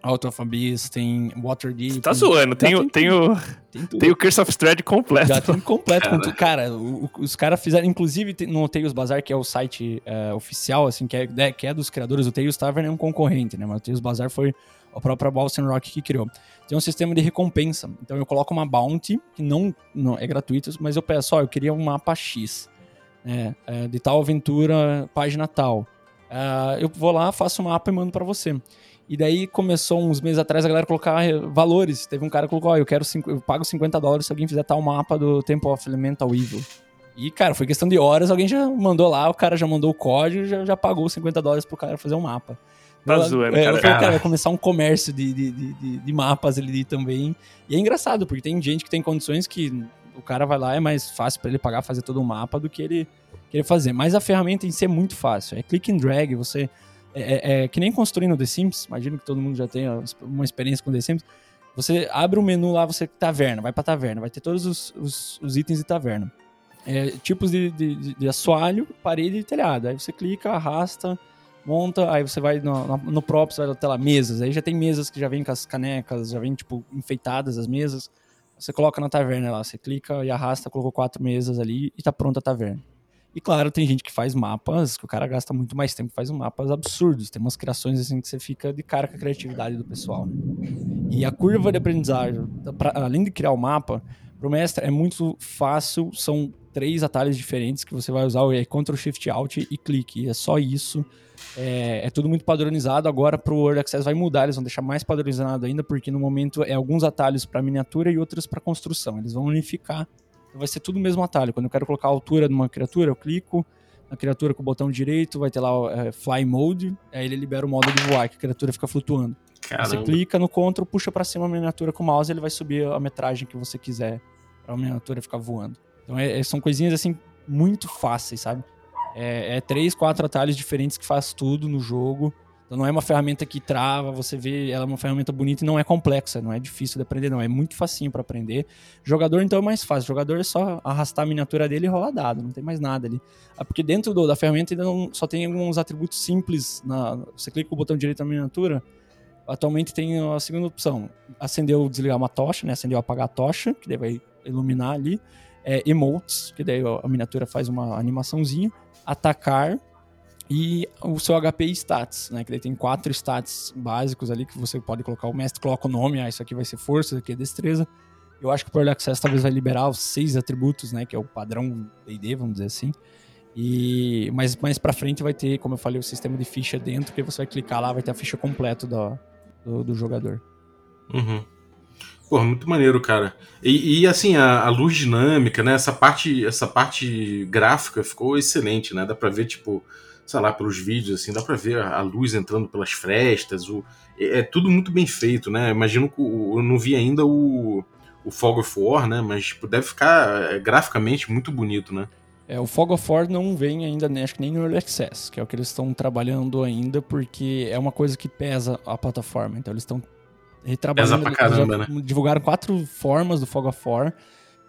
Out of Abyss, tem Waterdeep. Tá zoando, tem, o- tem tem, o, Tem tudo. tem o Curse of Thread completo. Já tem completo. com tudo. Cara, o- os caras fizeram, inclusive tem- no Tails Bazar, que é o site é, oficial, assim, que é, né, que é dos criadores, o Tails Tavern é um concorrente, né? Mas o Tails Bazar foi a própria Boston Rock que criou. Tem um sistema de recompensa. Então eu coloco uma bounty, que não, não é gratuita, mas eu peço, ó, eu queria um mapa X, né? é, de tal aventura, página tal. Uh, eu vou lá, faço o mapa e mando para você. E daí começou uns meses atrás a galera colocar valores. Teve um cara que colocou, ó, eu quero cinco, eu pago 50 dólares se alguém fizer tal mapa do Temple of Elemental Evil. E, cara, foi questão de horas, alguém já mandou lá, o cara já mandou o código, já, já pagou 50 dólares pro cara fazer um mapa. Tá eu, zoando, é, cara. Eu falei, cara, vai começar um comércio de, de, de, de, mapas ali também. E é engraçado, porque tem gente que tem condições que o cara vai lá, é mais fácil para ele pagar, fazer todo o um mapa do que ele querer fazer. Mas a ferramenta em si é muito fácil. É click and drag, você é, é, é, que nem construindo The Sims, imagino que todo mundo já tenha uma experiência com The Sims. Você abre o um menu lá, você taverna, vai pra taverna, vai ter todos os, os, os itens de taverna. É, tipos de, de, de, assoalho, parede e telhado. Aí você clica, arrasta, monta, aí você vai no, no, no próprio, você vai até lá, mesas. Aí já tem mesas que já vem com as canecas, já vem, tipo, enfeitadas as mesas. Você coloca na taverna lá, você clica e arrasta, colocou quatro mesas ali e tá pronta a taverna. E claro, tem gente que faz mapas, que o cara gasta muito mais tempo, faz mapas absurdos. Tem umas criações assim que você fica de cara com a criatividade do pessoal. Né? E a curva de aprendizagem, pra, além de criar o mapa, pro mestre é muito fácil, são três atalhos diferentes que você vai usar, é Ctrl Shift Alt e clique. É só isso. É, é, tudo muito padronizado. Agora pro Word Access vai mudar, eles vão deixar mais padronizado ainda, porque no momento é alguns atalhos para miniatura e outros para construção. Eles vão unificar vai ser tudo o mesmo atalho. Quando eu quero colocar a altura de uma criatura, eu clico na criatura com o botão direito, vai ter lá o é, Fly Mode, aí ele libera o modo de voar, que a criatura fica flutuando. Caramba. Você clica no Ctrl, puxa para cima a miniatura com o mouse, ele vai subir a metragem que você quiser para a miniatura ficar voando. Então é, é, são coisinhas assim muito fáceis, sabe? É, é, três, quatro atalhos diferentes que faz tudo no jogo. Então não é uma ferramenta que trava, você vê, ela é uma ferramenta bonita e não é complexa, não é difícil de aprender, não. É muito facinho para aprender. Jogador, então, é mais fácil. Jogador é só arrastar a miniatura dele e rolar dado, não tem mais nada ali. Ah, porque dentro do, da ferramenta ainda não, só tem alguns atributos simples. Na, você clica com o botão direito na miniatura, atualmente tem a segunda opção: acender ou desligar uma tocha, né? Acender ou apagar a tocha, que daí vai iluminar ali. É, emotes, que daí a miniatura faz uma animaçãozinha. Atacar, e o seu HP stats, né? Que daí tem quatro stats básicos ali que você pode colocar. O mestre coloca o nome, ah, isso aqui vai ser força, isso aqui é destreza. Eu acho que o Early Access talvez vai liberar os seis atributos, né? Que é o padrão D&D, vamos dizer assim. E, mas mais pra frente vai ter, como eu falei, o sistema de ficha dentro, que você vai clicar lá, vai ter a ficha completa do, do, do jogador. Uhum. Pô, muito maneiro, cara. E, e assim, a, a, luz dinâmica, né? Essa parte, essa parte gráfica ficou excelente, né? Dá pra ver, tipo, sei lá, pelos vídeos, assim, dá pra ver a, luz entrando pelas frestas, o, é, é, tudo muito bem feito, né? Imagino que eu não vi ainda o, o Fog of War, né? Mas tipo, deve ficar é, graficamente muito bonito, né? É, o Fog of War não vem ainda, né, acho que nem no Early Access, que é o que eles estão trabalhando ainda, porque é uma coisa que pesa a plataforma. Então eles estão retrabalhando. Pesa pra caramba, né? Divulgaram quatro formas do Fog of War.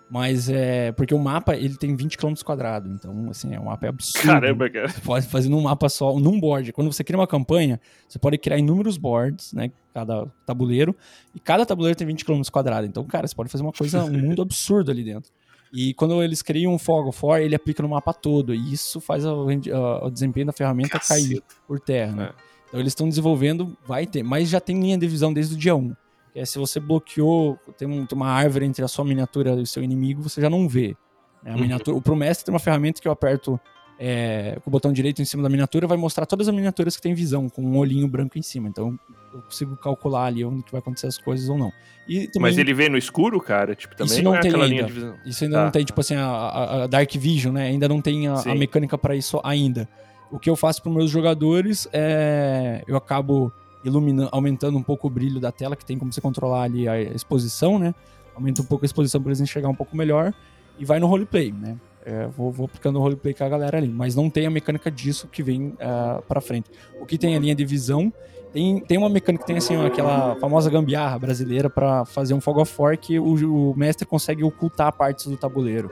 Mas é. Porque o mapa ele tem 20 km quadrados. Então, assim, é um mapa absurdo. Caramba, cara. Você pode fazer num mapa só, num board. Quando você cria uma campanha, você pode criar inúmeros boards, né? Cada tabuleiro. E cada tabuleiro tem 20 km quadrados. Então, cara, você pode fazer uma coisa, um mundo absurdo ali dentro. E quando eles criam um Fog of War, ele aplica no mapa todo. E isso faz o, o desempenho da ferramenta Caceta. cair por terra, né? É. Então eles estão desenvolvendo, vai ter, mas já tem linha de visão desde o dia 1 que é se você bloqueou, tem, um, tem, uma árvore entre a sua miniatura e o seu inimigo, você já não vê. Né? A uhum. miniatura, o Promestre tem uma ferramenta que eu aperto é, com o botão direito em cima da miniatura, vai mostrar todas as miniaturas que tem visão, com um olhinho branco em cima. Então eu consigo calcular ali onde que vai acontecer as coisas ou não. Também, Mas ele vê no escuro, cara? Tipo, também isso não, não é tem ainda. Isso ainda tá. não tem, tipo assim, a, a, Dark Vision, né? Ainda não tem a, a mecânica para isso ainda. O que eu faço para meus jogadores é. Eu acabo iluminando, aumentando um pouco o brilho da tela, que tem como você controlar ali a exposição, né? Aumenta um pouco a exposição para eles enxergar um pouco melhor e vai no roleplay, né? É, vou, vou aplicando o roleplay com a galera ali, mas não tem a mecânica disso que vem uh, é, para frente. O que tem a linha de visão, tem, tem uma mecânica que tem assim, aquela famosa gambiarra brasileira para fazer um Fog of War que o, o mestre consegue ocultar partes do tabuleiro.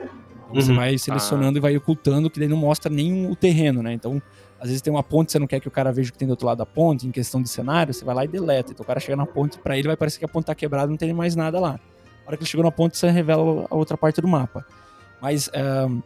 Então, uhum. Você vai selecionando ah. e vai ocultando, que daí não mostra nem o terreno, né? Então às vezes tem uma ponte, você não quer que o cara veja o que tem do outro lado da ponte, em questão de cenário, você vai lá e deleta. Então o cara chega na ponte, para ele vai parecer que a ponte tá quebrada, não tem mais nada lá. Na hora que ele chegou na ponte, você revela a outra parte do mapa. Mas um,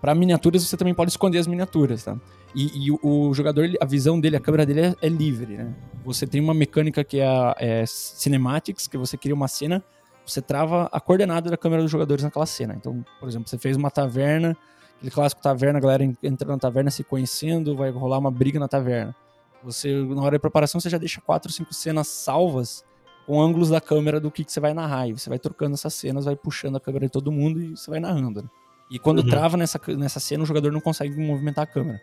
para miniaturas, você também pode esconder as miniaturas, tá? E, e o, o, jogador, a visão dele, a câmera dele é, é livre, né? Você tem uma mecânica que é, é Cinematics, que você cria uma cena, você trava a coordenada da câmera dos jogadores naquela cena. Então, por exemplo, você fez uma taverna aquele clássico taverna, a galera en- entrando na taverna, se conhecendo, vai rolar uma briga na taverna. Você, na hora da preparação, você já deixa quatro, cinco cenas salvas com ângulos da câmera do que, que você vai narrar. E você vai trocando essas cenas, vai puxando a câmera de todo mundo e você vai narrando. né? E quando Uhum. trava nessa, nessa cena, o jogador não consegue movimentar a câmera.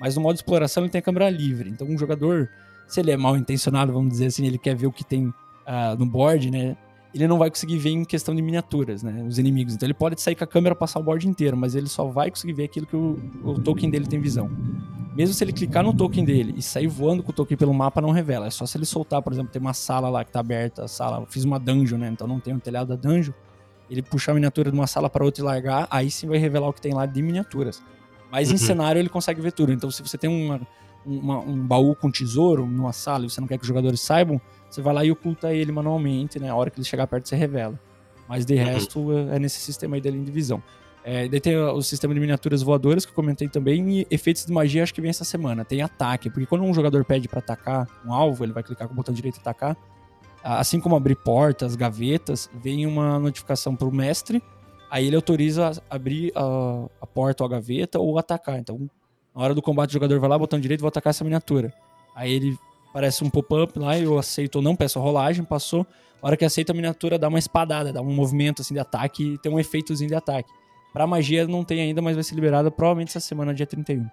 Mas no modo exploração ele tem a câmera livre. Então um jogador, se ele é mal intencionado, vamos dizer assim, ele quer ver o que tem ah, no board, né? Ele não vai conseguir ver em questão de miniaturas, né? Os inimigos. Então ele pode sair com a câmera passar o board inteiro, mas ele só vai conseguir ver aquilo que o, o token dele tem visão. Mesmo se ele clicar no token dele e sair voando com o token pelo mapa, não revela. É só se ele soltar, por exemplo, tem uma sala lá que tá aberta, a sala, eu fiz uma dungeon, né? Então não tem um telhado da dungeon. Ele puxar a miniatura de uma sala para outra e largar, aí sim vai revelar o que tem lá de miniaturas. Mas em Uhum. cenário ele consegue ver tudo. Então se você tem uma, uma- um baú com tesouro numa sala e você não quer que os jogadores saibam, você vai lá e oculta ele manualmente, né? A hora que ele chegar perto você revela. Mas de Uhum. resto é é nesse sistema aí da linha de visão. É, daí tem o sistema de miniaturas voadoras que eu comentei também e efeitos de magia acho que vem essa semana. Tem ataque, porque quando um jogador pede pra atacar um alvo, ele vai clicar com o botão direito e atacar. Assim como abrir portas, gavetas, vem uma notificação pro mestre, aí ele autoriza abrir a, a porta ou a gaveta ou atacar. Então, na hora do combate o jogador vai lá, botão direito, vou atacar essa miniatura. Aí ele parece um pop-up lá, eu aceito ou não, peço a rolagem, passou. Na hora que aceita a miniatura, dá uma espadada, dá um movimento assim de ataque e tem um efeitozinho de ataque. Pra magia não tem ainda, mas vai ser liberada provavelmente essa semana, dia 31.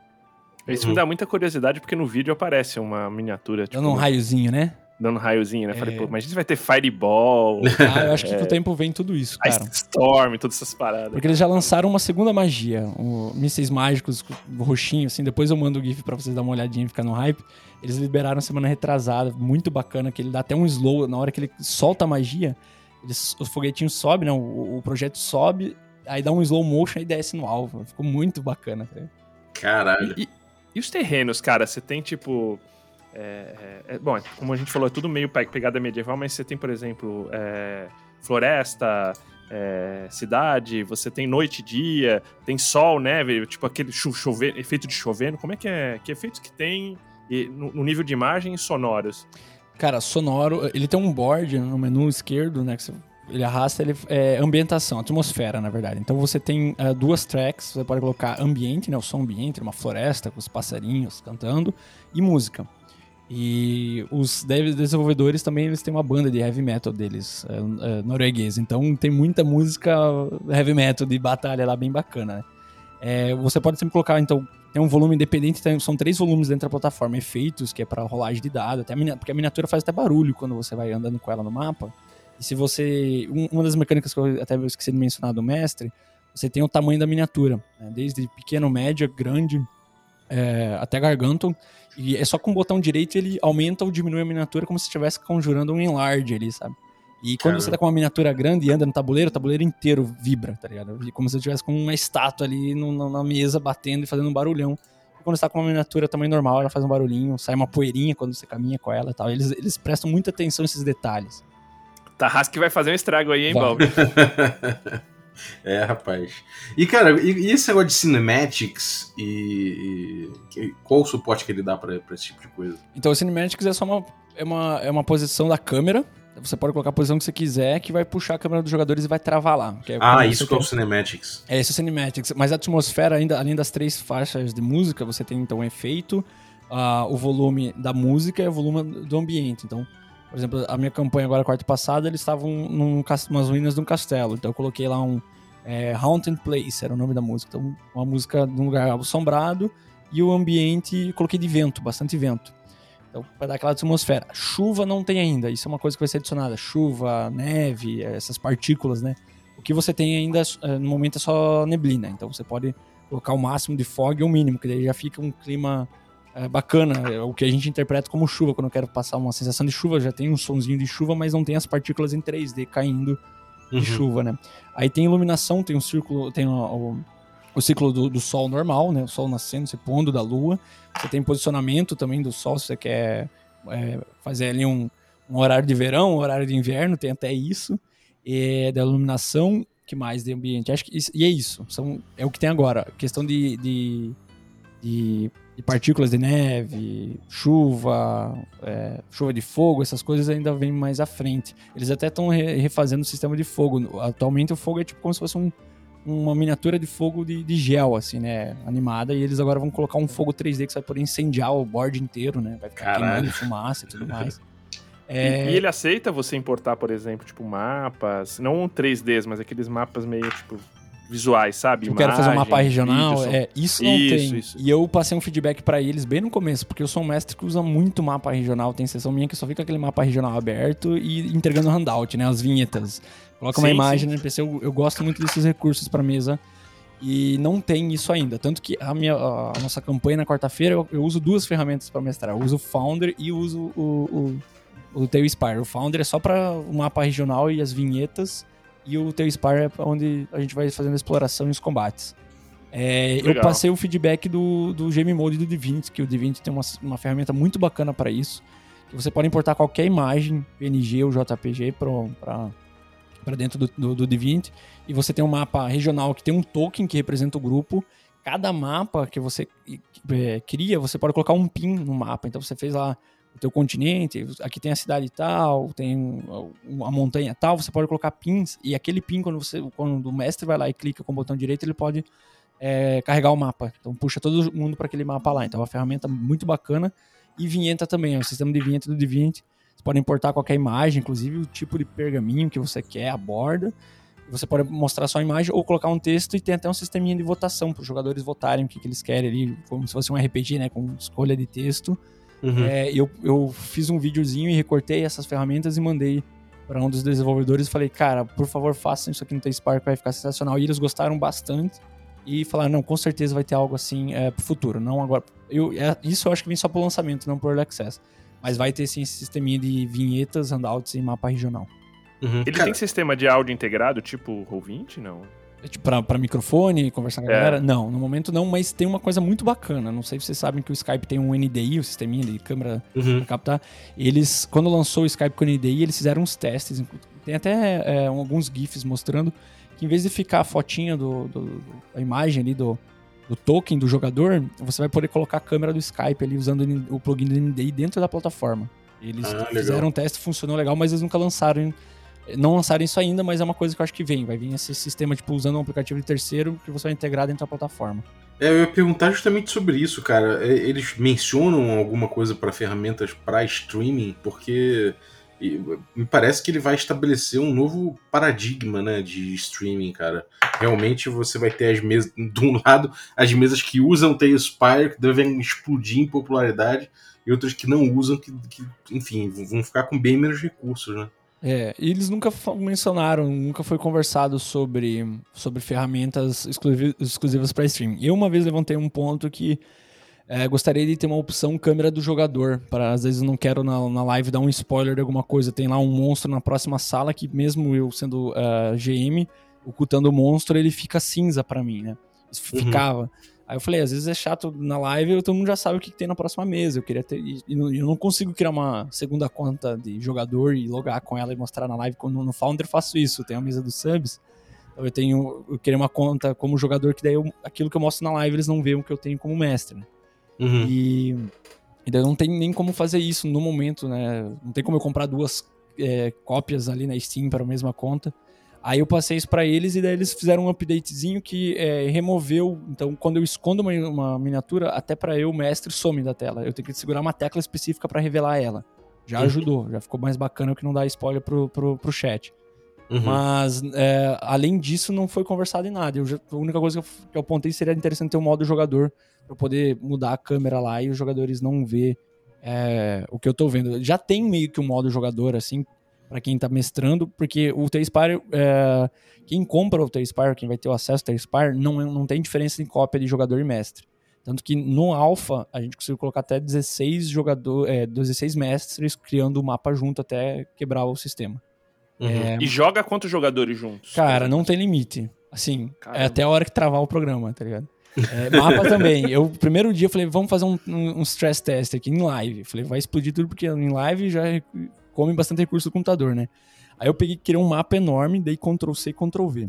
Isso Uhum. me dá muita curiosidade, porque no vídeo aparece uma miniatura, tipo, Dando um raiozinho, né? Dando raiozinho, né? Falei, É. pô, mas a gente vai ter Fireball, Ah, eu acho que com o tempo vem tudo isso, cara. Ice Storm, todas essas paradas. Porque eles já lançaram uma segunda magia, o mísseis mágicos roxinho, assim. Depois eu mando o GIF pra vocês dar uma olhadinha e ficar no hype. Eles liberaram semana retrasada, muito bacana, que ele dá até um slow. Na hora que ele solta a magia, eles, os foguetinhos sobem, né? O, o projeto sobe, aí dá um slow motion e desce no alvo. Ficou muito bacana, cara. Caralho. E, e os terrenos, cara? Você tem, tipo... é, é, é- bom, como a gente falou, é tudo meio pe- pegada medieval, mas você tem, por exemplo, é, floresta, é, cidade, você tem noite e dia, tem sol, neve, tipo aquele chu chover, efeito de chovendo. Como é que é? Que efeitos que tem no, no nível de imagem e sonoros? Cara, sonoro, ele tem um board no menu esquerdo, né? Ele arrasta, ele é ambientação, atmosfera, na verdade. Então você tem eh, duas tracks, você pode colocar ambiente, né? O som ambiente, uma floresta com os passarinhos cantando, e música. E os desenvolvedores também eles têm uma banda de heavy metal deles, eh, eh, norueguês. Então tem muita música heavy metal de batalha lá bem bacana, né? É, você pode sempre colocar, então, tem um volume independente, tem- são três volumes dentro da plataforma. Efeitos, que é para rolagem de dados, até a porque a miniatura faz até barulho quando você vai andando com ela no mapa. E se você. um- uma das mecânicas que eu até esqueci de mencionar do mestre, você tem o tamanho da miniatura, né? desde pequeno, média, grande, é, até garganton. E é só com o botão direito ele aumenta ou diminui a miniatura como se estivesse conjurando um enlarge ali, sabe? E quando Caramba. você tá com uma miniatura grande e anda no tabuleiro, o tabuleiro inteiro vibra, tá ligado? Como se eu estivesse com uma estátua ali no- na, na mesa batendo e fazendo um barulhão. E quando você tá com uma miniatura tamanho normal, ela faz um barulhinho, sai uma poeirinha quando você caminha com ela e tal. Eles, eles prestam muita atenção nesses detalhes. Tarrasque vai fazer um estrago aí, hein. Balbi? é, rapaz. E, cara, e, e esse negócio de cinematics e, e- qual o suporte que ele dá pra, pra esse tipo de coisa? Então o Cinematics é só uma, é uma, é uma posição da câmera. Você pode colocar a posição que você quiser, que vai puxar a câmera dos jogadores e vai travar lá. É Ah, isso que é o cinematics. É, esse é o Cinematics. Mas a atmosfera, ainda, além das três faixas de música, você tem então o efeito, ah, o volume da música e o volume do ambiente. Então, por exemplo, a minha campanha agora, quarta passada, eles estavam num, umas ruínas de um castelo. Então eu coloquei lá um é, Haunted Place, era o nome da música. Então, uma música de um lugar assombrado e o ambiente, coloquei de vento, bastante vento. Então, para dar aquela atmosfera. Chuva não tem ainda, isso é uma coisa que vai ser adicionada. Chuva, neve, essas partículas, né? O que você tem ainda eh, no momento é só neblina, então você pode colocar o máximo de fog ou o mínimo, que daí já fica um clima eh, bacana, é o que a gente interpreta como chuva, quando eu quero passar uma sensação de chuva, já tem um sonzinho de chuva, mas não tem as partículas em 3D caindo de Uhum. chuva, né? Aí tem iluminação, tem um círculo, tem o, o, o ciclo do, do sol normal, né? O sol nascendo, se pondo da lua. Você tem posicionamento também do sol, se você quer é, fazer ali um, um horário de verão, um horário de inverno, tem até isso. E da iluminação, que mais de ambiente? Acho que isso, e é isso. São, é o que tem agora. Questão de, de, de, de partículas de neve, chuva, é, chuva de fogo, essas coisas ainda vêm mais à frente. Eles até estão refazendo o sistema de fogo. Atualmente o fogo é tipo como se fosse um, uma miniatura de fogo de, de gel, assim, né? Animada. E eles agora vão colocar um fogo 3D que vai poder incendiar o board inteiro, né? Vai ficar Caralho. queimando fumaça e tudo mais. E- É, E, ele aceita você importar, por exemplo, tipo, mapas, não 3Ds, mas aqueles mapas meio, tipo, visuais, sabe? eu quero fazer um mapa regional. vídeo, é, isso não Isso, tem. isso. E eu passei um feedback pra eles bem no começo, porque eu sou um mestre que usa muito mapa regional. Tem sessão minha que só fica aquele mapa regional aberto e entregando handout, né? As vinhetas. Coloca uma Sim, imagem sim. no NPC. Eu, eu gosto muito desses recursos pra mesa. E não tem isso ainda. Tanto que a, minha, a nossa campanha na quarta-feira eu, eu uso duas ferramentas pra mestrar. Eu uso o Founder e uso o, o, o Tailspire. O Founder é só para o mapa regional e as vinhetas. E o Tailspire é pra onde a gente vai fazendo a exploração e os combates. É, eu passei o feedback do, do Game Mode e do Divinity, que o Divinity tem uma, uma ferramenta muito bacana para isso. Que você pode importar qualquer imagem, PNG ou JPG, para dentro do, do, do Divinity. E você tem um mapa regional que tem um token que representa o grupo. Cada mapa que você é, cria, você pode colocar um pin no mapa. Então você fez lá o teu continente, aqui tem a cidade tal, tem a montanha tal, você pode colocar pins. E aquele pin, quando, você, quando o mestre vai lá e clica com o botão direito, ele pode é, carregar o mapa. Então puxa todo mundo para aquele mapa lá. Então é uma ferramenta muito bacana. E vinheta também, é o sistema de vinheta do Divinity. Você pode importar qualquer imagem, inclusive o tipo de pergaminho que você quer, a borda. Você pode mostrar só a imagem ou colocar um texto e tem até um sisteminha de votação para os jogadores votarem o que, que eles querem ali, como se fosse um RPG, né, com escolha de texto. Uhum. É, eu, eu fiz um videozinho e recortei essas ferramentas e mandei para um dos desenvolvedores e falei, cara, por favor, façam isso aqui no T-Spark, vai ficar sensacional. E eles gostaram bastante e falaram, não, com certeza vai ter algo assim é, pro futuro, não agora. Eu, é, isso eu acho que vem só pro lançamento, não pro Early Access. Mas vai ter sim esse sisteminha de vinhetas, handouts e mapa regional. Uhum. Ele Cara, tem sistema de áudio integrado, tipo Roll20? Não. Tipo, pra, pra microfone, conversar com a É. galera? Não, no momento não, mas tem uma coisa muito bacana. Não sei se vocês sabem que o Skype tem um NDI, o sisteminha de câmera uhum. pra captar. Eles, quando lançou o Skype com NDI, eles fizeram uns testes. Tem até é, alguns GIFs mostrando que em vez de ficar a fotinha do, do- da imagem ali do, do token do jogador, você vai poder colocar a câmera do Skype ali usando o plugin do NDI dentro da plataforma. Eles Ah, fizeram um teste, funcionou legal, mas eles nunca lançaram. Não lançaram isso ainda, mas é uma coisa que eu acho que vem. Vai vir esse sistema, tipo, usando um aplicativo de terceiro que você vai integrar dentro da plataforma. É, eu ia perguntar justamente sobre isso, cara. É, Eles mencionam alguma coisa para ferramentas para streaming, porque me parece que ele vai estabelecer um novo paradigma, né, de streaming, cara. Realmente você vai ter as mesas, de um lado, as mesas que usam Tailspire, que devem explodir em popularidade, e outras que não usam, que, que, enfim, vão ficar com bem menos recursos, né? É, e eles nunca mencionaram, nunca foi conversado sobre, sobre ferramentas exclusivas para streaming. Eu uma vez levantei um ponto que é, gostaria de ter uma opção câmera do jogador, para às vezes não quero na, na live dar um spoiler de alguma coisa. Tem lá um monstro na próxima sala que mesmo eu sendo ah, GM, ocultando o monstro, ele fica cinza para mim, né? Isso Uhum. Aí eu falei, às vezes é chato na live, todo mundo já sabe o que, que tem na próxima mesa. Eu queria ter. E e eu não consigo criar uma segunda conta de jogador e logar com ela e mostrar na live. Quando no Founder eu faço isso, eu tenho a mesa dos subs. Então eu tenho. Eu queria uma conta como jogador, que daí eu- aquilo que eu mostro na live eles não veem o que eu tenho como mestre. né? Uhum. E, e daí não tem nem como fazer isso no momento, né? Não tem como eu comprar duas é, cópias ali na Steam para a mesma conta. Aí eu passei isso para eles e daí eles fizeram um updatezinho que é, removeu. Então, quando eu escondo uma, uma miniatura, até para eu, mestre, some da tela. Eu tenho que segurar uma tecla específica para revelar ela. Já Uhum. ajudou, já ficou mais bacana que não dá spoiler pro, pro, pro chat. Uhum. Mas, é, além disso, não foi conversado em nada. Eu já- a única coisa que eu, que eu apontei seria interessante ter um modo jogador para poder mudar a câmera lá e os jogadores não ver é, o que eu tô vendo. Já tem meio que um modo jogador, assim, para quem tá mestrando, porque o T-Spire, é, quem compra o T-Spire, quem vai ter o acesso ao T-Spire, não, é- não tem diferença em cópia de jogador e mestre. Tanto que no Alpha a gente conseguiu colocar até 16 jogador, é, 16 mestres criando o mapa junto até quebrar o sistema. Uhum. É, E joga quantos jogadores juntos? Cara, não tem limite. Assim, Caramba. é até a hora que travar o programa, tá ligado? É, mapa também. Eu, primeiro dia, eu falei, vamos fazer um, um, um stress test aqui em live. Eu falei, vai explodir tudo, porque em live já come bastante recurso do computador, né? Aí eu peguei, criei um mapa enorme, dei Ctrl-C, Ctrl-V.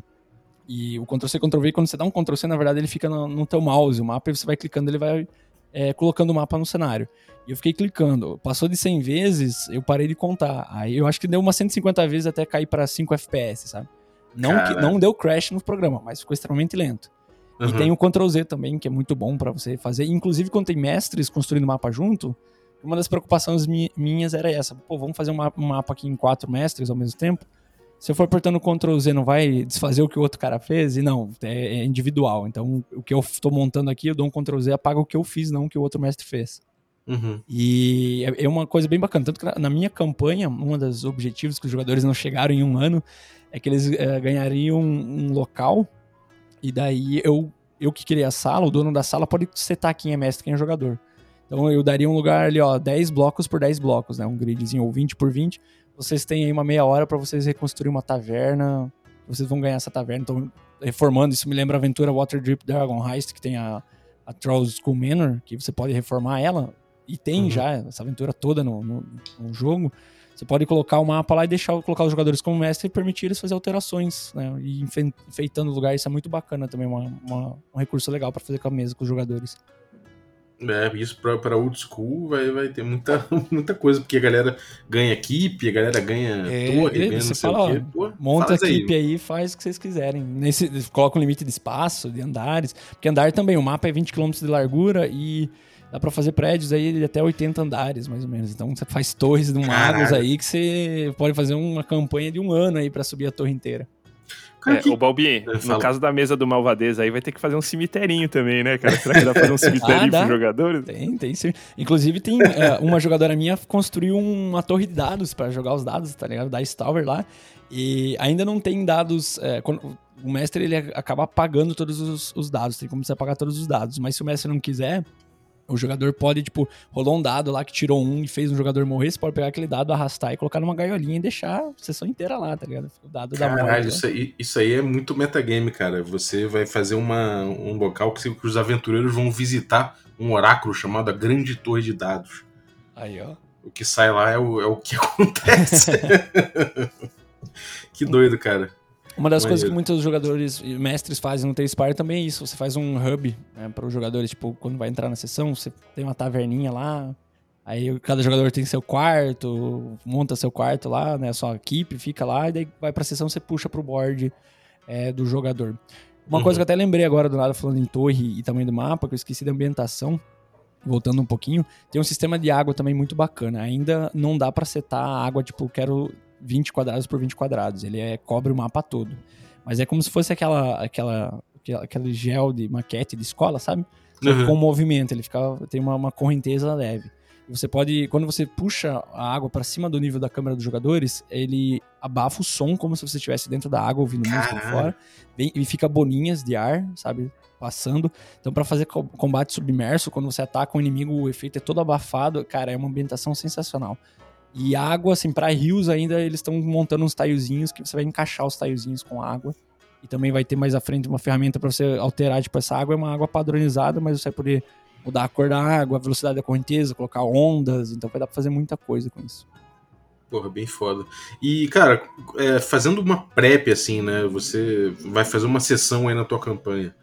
E o Ctrl-C, Ctrl-V, quando você dá um Ctrl-C, na verdade, ele fica no, no teu mouse, o mapa, e você vai clicando, ele vai é, colocando o mapa no cenário. E eu fiquei clicando. Passou de 100 vezes, eu parei de contar. Aí eu acho que deu umas 150 vezes até cair pra 5 FPS, sabe? Não, que, não deu crash no programa, mas ficou extremamente lento. E Uhum. tem o Ctrl Z também, que é muito bom pra você fazer. Inclusive, quando tem mestres construindo mapa junto, uma das preocupações mi- minhas era essa. Pô, vamos fazer um ma- mapa aqui em quatro mestres ao mesmo tempo? Se eu for apertando Ctrl Z, não vai desfazer o que o outro cara fez? E não, é, é individual. Então, o que eu tô montando aqui, eu dou um Ctrl Z, apaga o que eu fiz, não o que o outro mestre fez. Uhum. E é é uma coisa bem bacana. Tanto que na- minha campanha, um dos objetivos que os jogadores não chegaram em um ano é que eles eh, ganhariam um, um local. E daí eu, eu que criei a sala, o dono da sala pode setar quem é mestre quem é jogador. Então eu daria um lugar ali, ó, 10 blocos por 10 blocos, né? Um gridzinho, ou 20 por 20. Vocês têm aí uma meia hora pra vocês reconstruir uma taverna. Vocês vão ganhar essa taverna. Então, reformando, isso me lembra a aventura Waterdrip Dragon Heist, que tem a, a Trolls School Manor, que você pode reformar ela. E tem Uhum. já essa aventura toda no, no, no jogo. Você pode colocar o mapa lá e deixar colocar os jogadores como mestre e permitir eles fazer alterações, né? E enfe- enfeitando o lugar, isso é muito bacana também, uma, uma- um recurso legal pra fazer com a mesa com os jogadores. É, isso pra old school vai, vai ter muita, muita coisa, porque a galera ganha equipe, a galera ganha É, torre, ganha você não sei fala, o quê. Pô, Monta a aí. equipe aí e faz o que vocês quiserem. Nesse, coloca um limite de espaço, de andares. Porque andar também, o mapa é 20 km de largura e dá pra fazer prédios aí de até 80 andares, mais ou menos. Então você faz torres de um lagos aí que você pode fazer uma campanha de um ano aí pra subir a torre inteira. Cara, É, que- o Balbi, no Fala. caso da mesa do Malvadeza aí, vai ter que fazer um cemiterinho também, né, cara? Será que dá pra fazer um cemiterinho dá. pros jogadores? Tem, tem sim. Inclusive, tem é, uma jogadora minha construiu uma torre de dados pra jogar os dados, tá ligado? Dice Tower lá. E ainda não tem dados. é, quando- o mestre ele acaba apagando todos os, os dados, tem como você apagar todos os dados. Mas se o mestre não quiser, o jogador pode, tipo, rolou um dado lá que tirou um e fez um jogador morrer, você pode pegar aquele dado, arrastar e colocar numa gaiolinha e deixar a sessão inteira lá, tá ligado? O dado da morte. Né? isso aí, isso aí é muito metagame, cara. Você vai fazer uma, um local que, que os aventureiros vão visitar um oráculo chamado a Grande Torre de Dados. Aí, ó. O que sai lá é o, é o que acontece. que doido, cara. Uma das coisas que muitos jogadores e mestres fazem no T-Spire também é isso. Você faz um hub né, para os jogadores, tipo, quando vai entrar na sessão, você tem uma taverninha lá. Aí cada jogador tem seu quarto, monta seu quarto lá, né? Sua equipe fica lá, e daí vai pra sessão, você puxa pro board é, do jogador. Uma Uhum. coisa que eu até lembrei agora do nada falando em torre e tamanho do mapa, que eu esqueci da ambientação, voltando um pouquinho, tem um sistema de água também muito bacana. Ainda não dá pra setar a água, tipo, quero 20 quadrados por 20 quadrados. Ele é, cobre o mapa todo. Mas é como se fosse aquela, aquela, aquela, aquele gel de maquete de escola, sabe? Uhum. com movimento, ele fica, tem uma, uma correnteza leve. Você pode, quando você puxa a água pra cima do nível da câmera dos jogadores, ele abafa o som como se você estivesse dentro da água ouvindo música Caralho. fora. Vem, e fica bolinhas de ar, sabe? Passando. Então, pra fazer co- combate submerso, quando você ataca um inimigo, o efeito é todo abafado. Cara, é uma ambientação sensacional. E água, assim, pra rios ainda, eles estão montando uns taiozinhos que você vai encaixar os taiozinhos com água. E também vai ter mais à frente uma ferramenta pra você alterar, tipo, essa água é uma água padronizada, mas você vai poder mudar a cor da água, a velocidade da correnteza, colocar ondas, então vai dar pra fazer muita coisa com isso. Porra, bem foda. E, cara, é, fazendo uma prep, assim, né? Você vai fazer uma sessão aí na tua campanha.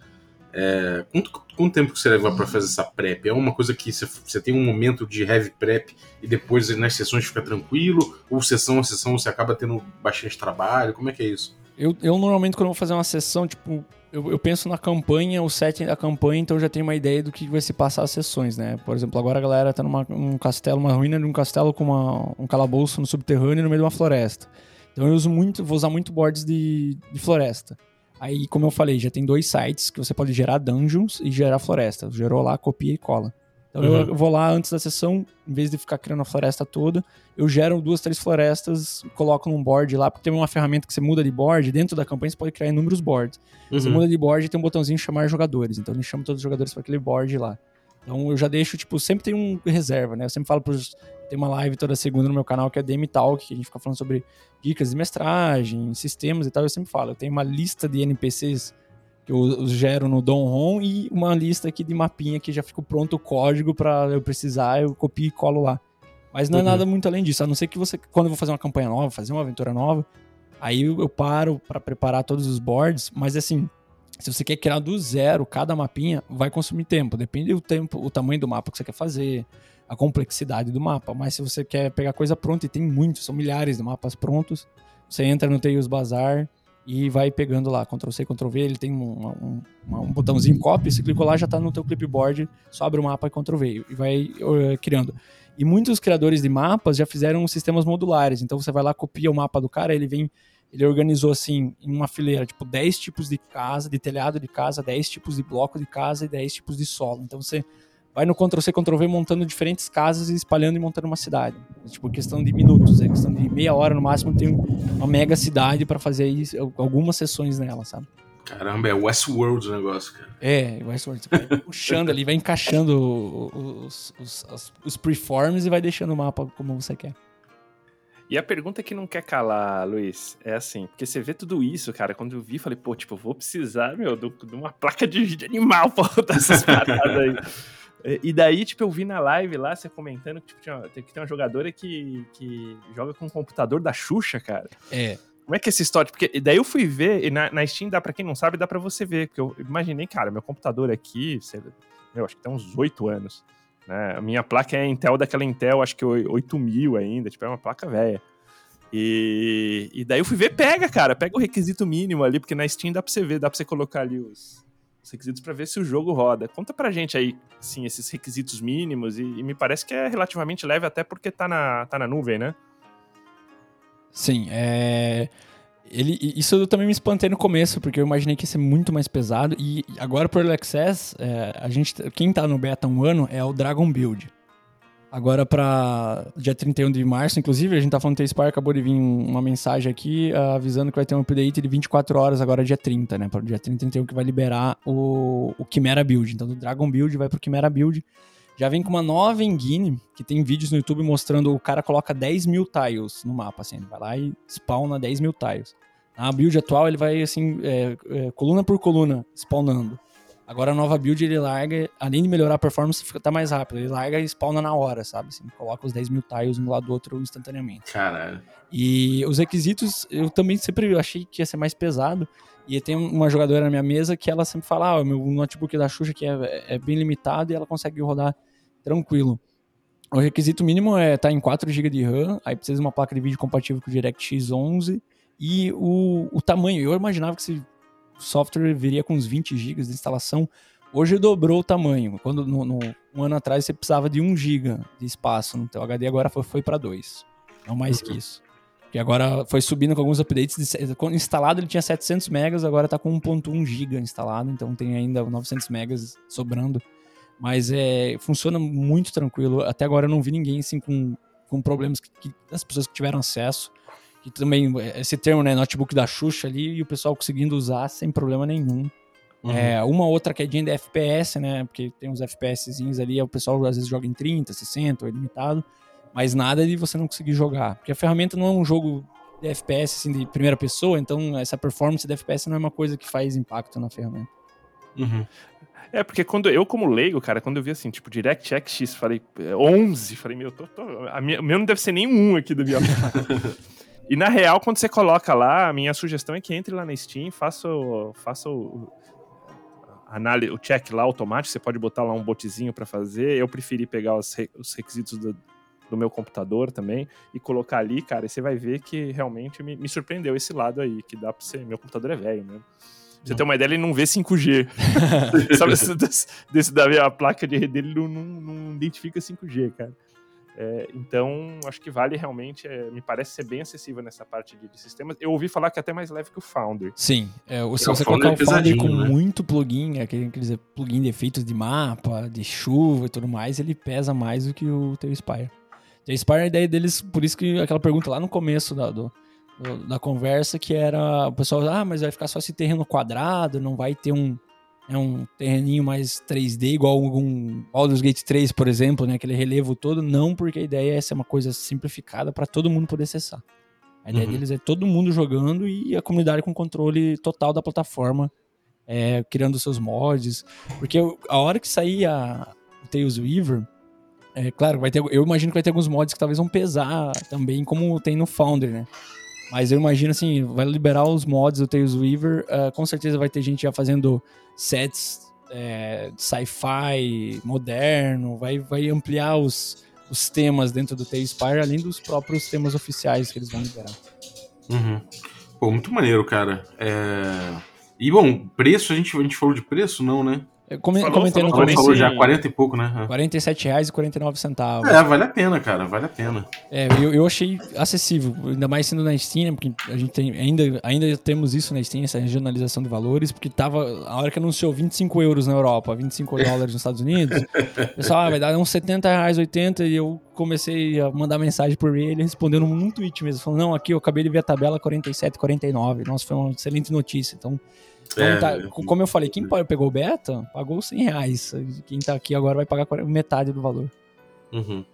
É, quanto, quanto tempo que você leva pra fazer essa prep? É uma coisa que você, você tem um momento de heavy prep e depois nas sessões fica tranquilo? Ou sessão a sessão você acaba tendo bastante trabalho? Como é que é isso? Eu, eu normalmente, quando vou fazer uma sessão, tipo, eu, eu penso na campanha, o setting da campanha, então eu já tenho uma ideia do que vai se passar as sessões, né? Por exemplo, agora a galera tá num um castelo, uma ruína de um castelo com uma, um calabouço no subterrâneo no meio de uma floresta. Então eu uso muito, vou usar muito boards de, de floresta. Aí, como eu falei, já tem dois sites que você pode gerar dungeons e gerar floresta. Gerou lá, copia e cola. Então Uhum. eu vou lá antes da sessão, em vez de ficar criando a floresta toda, eu gero duas, três florestas, coloco num board lá, porque tem uma ferramenta que você muda de board, dentro da campanha você pode criar inúmeros boards. Você Uhum. muda de board e tem um botãozinho chamar jogadores, então ele chama todos os jogadores para aquele board lá. Então eu já deixo, tipo, sempre tem um reserva, né? Eu sempre falo pros. Tem uma live toda segunda no meu canal que é DM Talk, que a gente fica falando sobre dicas de mestragem, sistemas e tal. Eu sempre falo, eu tenho uma lista de NPCs que eu, gero no Donron e uma lista aqui de mapinha que já fica pronto o código para eu precisar, eu copio e colo lá. Mas não é Uhum. nada muito além disso, a não ser que você, quando eu vou fazer uma campanha nova, fazer uma aventura nova, aí eu, eu paro para preparar todos os boards, mas assim, se você quer criar do zero cada mapinha, vai consumir tempo. Depende do tempo, o tamanho do mapa que você quer fazer, a complexidade do mapa. Mas se você quer pegar coisa pronta, e tem muitos, são milhares de mapas prontos, você entra no Tails Bazar e vai pegando lá, Ctrl C, Ctrl V, ele tem um, um, um botãozinho copy, você clicou lá, já está no teu clipboard, só abre o mapa e Ctrl V e vai uh, criando. E muitos criadores de mapas já fizeram sistemas modulares, então você vai lá, copia o mapa do cara, ele vem, ele organizou assim, em uma fileira, tipo 10 tipos de casa, de telhado de casa, 10 tipos de bloco de casa e 10 tipos de solo. Então você vai no Ctrl-C, Ctrl-V montando diferentes casas e espalhando e montando uma cidade. É, tipo, questão de minutos, é questão de meia hora no máximo, tem uma mega cidade para fazer aí algumas sessões nela, sabe? Caramba, é Westworld o negócio, cara. É, Westworld. Você vai puxando ali, vai encaixando os, os, os, os preforms e vai deixando o mapa como você quer. E a pergunta que não quer calar, Luiz, é assim, porque você vê tudo isso, cara, quando eu vi, falei, pô, tipo, vou precisar, meu, de uma placa de vídeo animal pra rodar essas paradas aí. E daí, tipo, eu vi na live lá, você comentando que, tipo, tinha, que tem uma jogadora que, que joga com o computador da Xuxa, cara. É. Como é que é essa história? Porque daí eu fui ver, e na, na Steam, dá pra quem não sabe, dá pra você ver. Porque eu imaginei, cara, meu computador aqui, sei, eu acho que tem uns oito anos. Né? A minha placa é Intel daquela Intel, acho que 8000 ainda, tipo, é uma placa velha. E, e daí eu fui ver, pega, cara, pega o requisito mínimo ali, porque na Steam dá pra você ver, dá pra você colocar ali os, os requisitos para ver se o jogo roda. Conta pra gente aí, sim, esses requisitos mínimos, e, e, me parece que é relativamente leve até porque tá na, tá na nuvem, né? Sim, é... Ele, isso eu também me espantei no começo, porque eu imaginei que ia ser muito mais pesado, e agora por Early Access, é, a gente, quem tá no beta um ano é o Dragon Build. Agora para dia 31 de março, inclusive, a gente tá falando que Spire acabou de vir uma mensagem aqui uh, avisando que vai ter um update de 24 horas agora dia 30, né? Para o dia 31 que vai liberar o, o Chimera Build. Então do Dragon Build vai pro Chimera Build. Já vem com uma nova engine, que tem vídeos no YouTube mostrando o cara coloca 10 mil tiles no mapa, assim, ele vai lá e spawna 10 mil tiles. Na build atual ele vai assim, é, é, coluna por coluna, spawnando. Agora a nova build ele larga, além de melhorar a performance, fica tá mais rápido. Ele larga e spawna na hora, sabe? Assim, coloca os 10 mil tiles um lado do outro instantaneamente. Caralho. E os requisitos, eu também sempre achei que ia ser mais pesado. E tem uma jogadora na minha mesa que ela sempre fala: ah, o meu notebook da Xuxa que é, é bem limitado e ela consegue rodar tranquilo. O requisito mínimo é estar tá em 4 GB de RAM, aí precisa de uma placa de vídeo compatível com o DirectX 11 e o, o tamanho. Eu imaginava que se o software viria com uns 20 GB de instalação. Hoje dobrou o tamanho. Quando no, no, um ano atrás você precisava de 1 GB de espaço no teu HD, agora foi, foi para 2. Não mais que isso. Porque agora foi subindo com alguns updates. De, instalado ele tinha 700 megas, agora está com 1.1 GB instalado, então tem ainda 900 megas sobrando. Mas é, funciona muito tranquilo. Até agora eu não vi ninguém assim com, com problemas que, que as pessoas que tiveram acesso que também, esse termo, né, notebook da Xuxa ali, e o pessoal conseguindo usar sem problema nenhum. Uhum. É, uma outra quedinha de FPS, né, porque tem uns FPSzinhos ali, o pessoal às vezes joga em 30, 60, ou é limitado, mas nada de você não conseguir jogar, porque a ferramenta não é um jogo de FPS, assim, de primeira pessoa, então essa performance de FPS não é uma coisa que faz impacto na ferramenta. Uhum. É, porque quando eu, como leigo, cara, quando eu vi assim, tipo, DirectX, falei 11, falei, meu, tô, tô, a minha, o meu não deve ser nenhum aqui do minha E na real, quando você coloca lá, a minha sugestão é que entre lá na Steam, faça o, faça o, análise, o check lá automático. Você pode botar lá um botzinho para fazer. Eu preferi pegar os, re, os requisitos do, do, meu computador também e colocar ali, cara. E você vai ver que realmente me, me surpreendeu esse lado aí, que dá pra você. Meu computador é velho, né? Você ter uma ideia, ele não vê 5G. Sabe, desse, desse da minha placa de rede dele não, não, não identifica 5G, cara. É, então, acho que vale realmente, é, me parece ser bem acessível nessa parte de, de, sistemas. Eu ouvi falar que é até mais leve que o Founder. Sim, é, se você colocar o Founder com né? muito plugin, aquele, aqueles plugin de efeitos de mapa, de chuva e tudo mais, ele pesa mais do que o teu Spire. O Spire, a ideia deles, por isso que aquela pergunta lá no começo da, do, da conversa, que era o pessoal, ah, mas vai ficar só esse terreno quadrado, não vai ter um, é um terreninho mais 3D, igual algum Baldur's Gate 3, por exemplo, né? Aquele relevo todo. Não, porque a ideia é ser uma coisa simplificada para todo mundo poder acessar. A ideia uhum. deles é todo mundo jogando e a comunidade com controle total da plataforma, é, criando seus mods. Porque a hora que sair a, Tales Weaver, é claro, vai ter, eu imagino que vai ter alguns mods que talvez vão pesar também, como tem no Founder, né? Mas eu imagino assim, vai liberar os mods do Tales Weaver, uh, com certeza vai ter gente já fazendo sets é, sci-fi moderno, vai, vai ampliar os, os temas dentro do Tales Spire, além dos próprios temas oficiais que eles vão liberar. Uhum. Pô, muito maneiro, cara. É... E bom, preço, a gente, a gente falou de preço, não, né? Eu come- Falou, comentei no falou, gente começo. falou já 40 e pouco, né? R$ 47,49. É, vale a pena, cara, vale a pena. É, eu, eu achei acessível, ainda mais sendo na Steam, né, porque a gente tem, ainda, ainda temos isso na Steam, essa regionalização de valores, porque tava, a hora que anunciou 25 euros na Europa, 25 dólares nos Estados Unidos, o pessoal, ah, vai dar uns 70 reais, 80, e eu comecei a mandar mensagem por ele, respondendo num tweet mesmo, falando, não, aqui eu acabei de ver a tabela 47, 49, nossa, foi uma excelente notícia, então... É, tá- como eu falei, quem pegou o beta, pagou 100 reais. Quem tá aqui agora vai pagar 40 metade do valor. Uhum.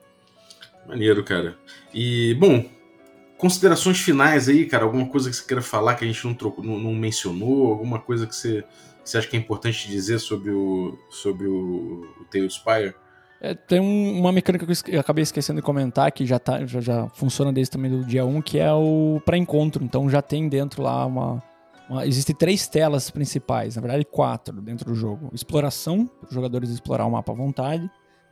Maneiro, cara. E, bom, considerações finais aí, cara. Alguma coisa que você queira falar que a gente não, trocou, não, não mencionou? Alguma coisa que você, que você acha que é importante dizer sobre o, sobre o, o Tailspire? É, tem um- uma mecânica que eu acabei esquecendo de comentar, que já, tá, já, já funciona desde também do dia 1, que é o pré-encontro. Então já tem dentro lá uma- Existem três telas principais, na verdade quatro dentro do jogo. Exploração, para os jogadores explorar o mapa à vontade.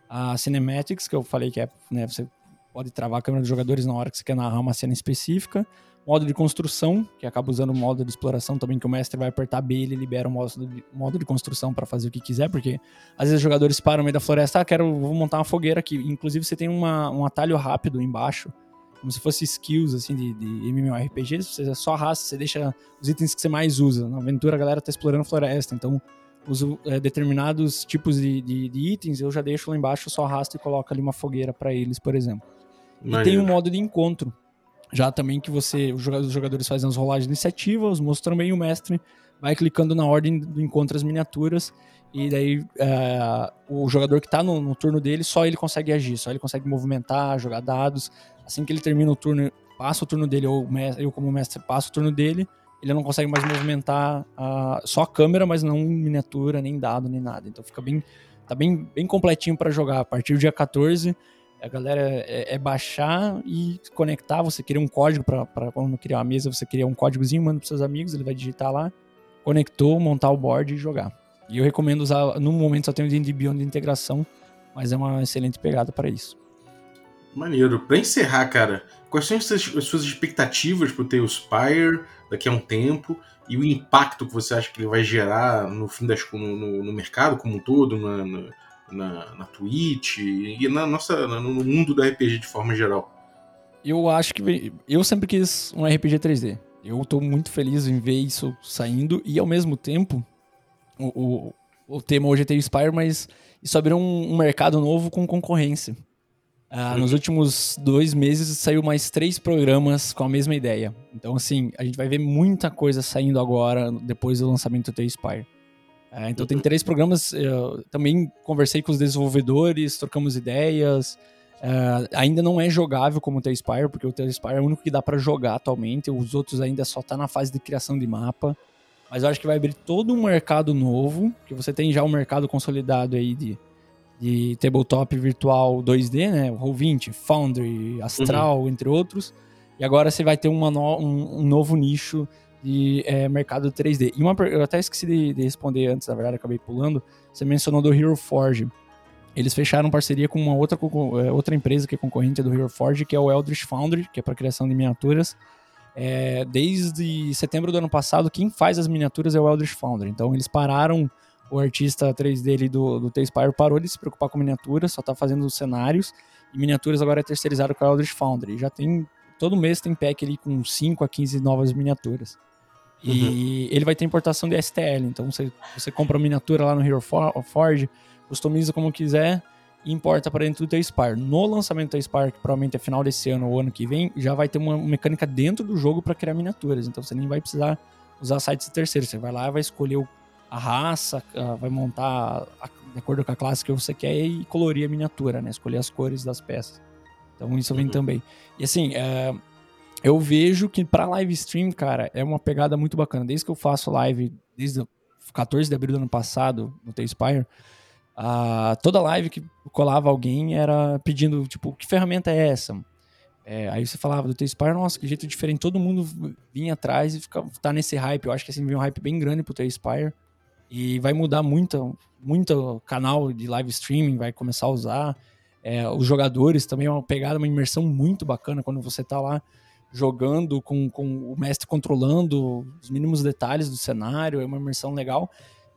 A Cinematics, que eu falei que é, né, você pode travar a câmera dos jogadores na hora que você quer narrar uma cena específica. Modo de construção, que acaba usando o modo de exploração também, que o mestre vai apertar B e ele libera o modo de, modo de construção para fazer o que quiser, porque às vezes os jogadores param no meio da floresta, ah, quero, vou montar uma fogueira aqui. Inclusive você tem uma, um atalho rápido embaixo, como se fosse skills assim de, de MMORPG, você só arrasta, você deixa os itens que você mais usa. Na aventura a galera tá explorando floresta, então uso é, determinados tipos de, de, de itens, eu já deixo lá embaixo, só arrasto e coloco ali uma fogueira para eles, por exemplo. E tem um modo de encontro. Já também que você, os joga- os jogadores fazem as rolagens de iniciativa, os monstros também, o mestre vai clicando na ordem do encontro as miniaturas. E daí é, o jogador que tá no, no turno dele, só ele consegue agir, só ele consegue movimentar, jogar dados. Assim que ele termina o turno, passa o turno dele, ou eu como mestre passo o turno dele, ele não consegue mais movimentar só a câmera, mas não miniatura, nem dado, nem nada. Então fica bem, tá bem, bem completinho para jogar. A partir do dia 14, a galera é, é baixar e conectar. Você cria um código para quando criar uma mesa, você cria um códigozinho, manda para seus amigos, ele vai digitar lá, conectou, montar o board e jogar. E eu recomendo usar, no momento só tem o Beyond de integração, mas é uma excelente pegada para isso. Maneiro. Pra encerrar, cara, quais são as suas, as suas expectativas pro Tailspire daqui a um tempo e o impacto que você acha que ele vai gerar no fim das no, no, no mercado como um todo, na, na, na, na Twitch e na nossa, no mundo do RPG de forma geral? Eu acho que eu sempre quis um RPG 3D. Eu tô muito feliz em ver isso saindo e ao mesmo tempo o, o, o tema hoje é ter Spire, mas isso abriu um, um mercado novo com concorrência. Ah, nos últimos dois meses saiu mais três programas com a mesma ideia. Então, assim, a gente vai ver muita coisa saindo agora, depois do lançamento do T-Spire. Ah, então, tem três programas. Eu também conversei com os desenvolvedores, trocamos ideias. Ah, ainda não é jogável como o T-Spire, porque o T-Spire é o único que dá pra jogar atualmente. Os outros ainda só tá na fase de criação de mapa. Mas eu acho que vai abrir todo um mercado novo, que você tem já um mercado consolidado aí de, de tabletop virtual 2D, né? O Roll20, Foundry, Astral, entre outros. E agora você vai ter no- um, um novo nicho de é, mercado 3D. E uma, eu até esqueci de, de responder antes, na verdade, acabei pulando. Você mencionou do Hero Forge. Eles fecharam parceria com uma outra, é, outra empresa que é concorrente do Hero Forge, que é o Eldritch Foundry, que é para criação de miniaturas. É, desde setembro do ano passado, quem faz as miniaturas é o Eldritch Foundry. Então eles pararam, o artista 3D ali do, do T-Spire parou de se preocupar com miniaturas, só tá fazendo os cenários. E miniaturas agora é terceirizado com o Eldritch Foundry. Já tem, todo mês tem pack ali com 5 a 15 novas miniaturas. E ele vai ter importação de STL, então você, você compra a miniatura lá no Hero For- Forge, customiza como quiser e importa para dentro do T-Spire. No lançamento do T-Spire, que provavelmente é final desse ano ou ano que vem, já vai ter uma mecânica dentro do jogo para criar miniaturas. Então você nem vai precisar usar sites de terceiro. Você vai lá, vai escolher a raça, vai montar a- de acordo com a classe que você quer e colorir a miniatura, né? Escolher as cores das peças. Então isso vem Uhum. também. E assim, é, eu vejo que para live stream, cara, é uma pegada muito bacana. Desde que eu faço live, desde o 14 de abril do ano passado, no T-Spire, toda live que colava alguém era pedindo, tipo, que ferramenta é essa? É, aí você falava do T-Spire, nossa, que jeito diferente. Todo mundo vinha atrás e ficava, tá nesse hype. Eu acho que assim, vem um hype bem grande pro T-Spire. E vai mudar muito, muito canal de live streaming, vai começar a usar. É, os jogadores também é uma pegada, uma imersão muito bacana quando você tá lá. jogando, com, com o mestre controlando os mínimos detalhes do cenário, é uma imersão legal.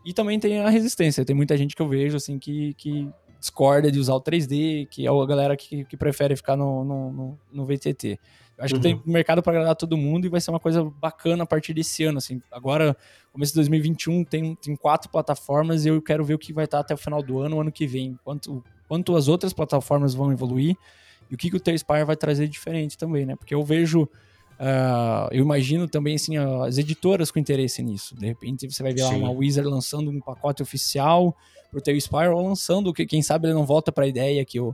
E também tem a resistência. Tem muita gente que eu vejo assim que, que discorda de usar o 3D, que é a galera que, que prefere ficar no, no, no, no VTT. Eu acho uhum. que tem mercado para agradar todo mundo e vai ser uma coisa bacana a partir desse ano. Assim. Agora, começo de 2021, tem, tem quatro plataformas e eu quero ver o que vai estar até o final do ano, ano que vem. Quanto, quanto as outras plataformas vão evoluir e o que, que o T-Spire vai trazer diferente também, né? Porque eu vejo Uh, eu imagino também assim, as editoras com interesse nisso. De repente você vai ver lá uma Wizard lançando um pacote oficial pro teu Spire ou lançando, que quem sabe ele não volta para a ideia que o,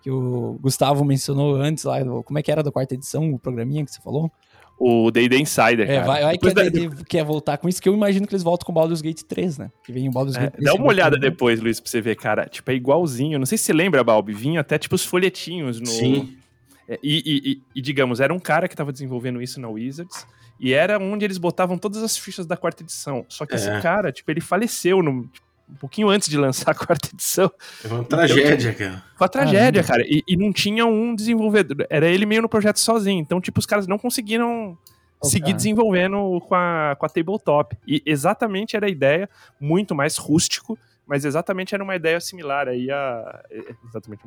que o Gustavo mencionou antes lá, como é que era da quarta edição, o programinha que você falou? O D&D Insider, é, Vai, vai que a D&D quer voltar com isso, que eu imagino que eles voltam com o Baldur's Gate 3, né? Que vem o Baldur's é, Gate 3. Dá uma olhada depois, Luiz, pra você ver, cara. Tipo, é igualzinho. Não sei se você lembra, Balbi. Vinha até, tipo, os folhetinhos no... Sim e, e, e, digamos, era um cara que estava desenvolvendo isso na Wizards, e era onde eles botavam todas as fichas da quarta edição. Só que é. esse cara, tipo, ele faleceu no, tipo, um pouquinho antes de lançar a quarta edição. É uma tragédia, então, cara. Foi uma tragédia, cara. E, e, não tinha um desenvolvedor. Era ele meio no projeto sozinho. Então, tipo, os caras não conseguiram okay. seguir desenvolvendo com a, com a tabletop. E exatamente era a ideia, muito mais rústico mas exatamente era uma ideia similar aí a. É, exatamente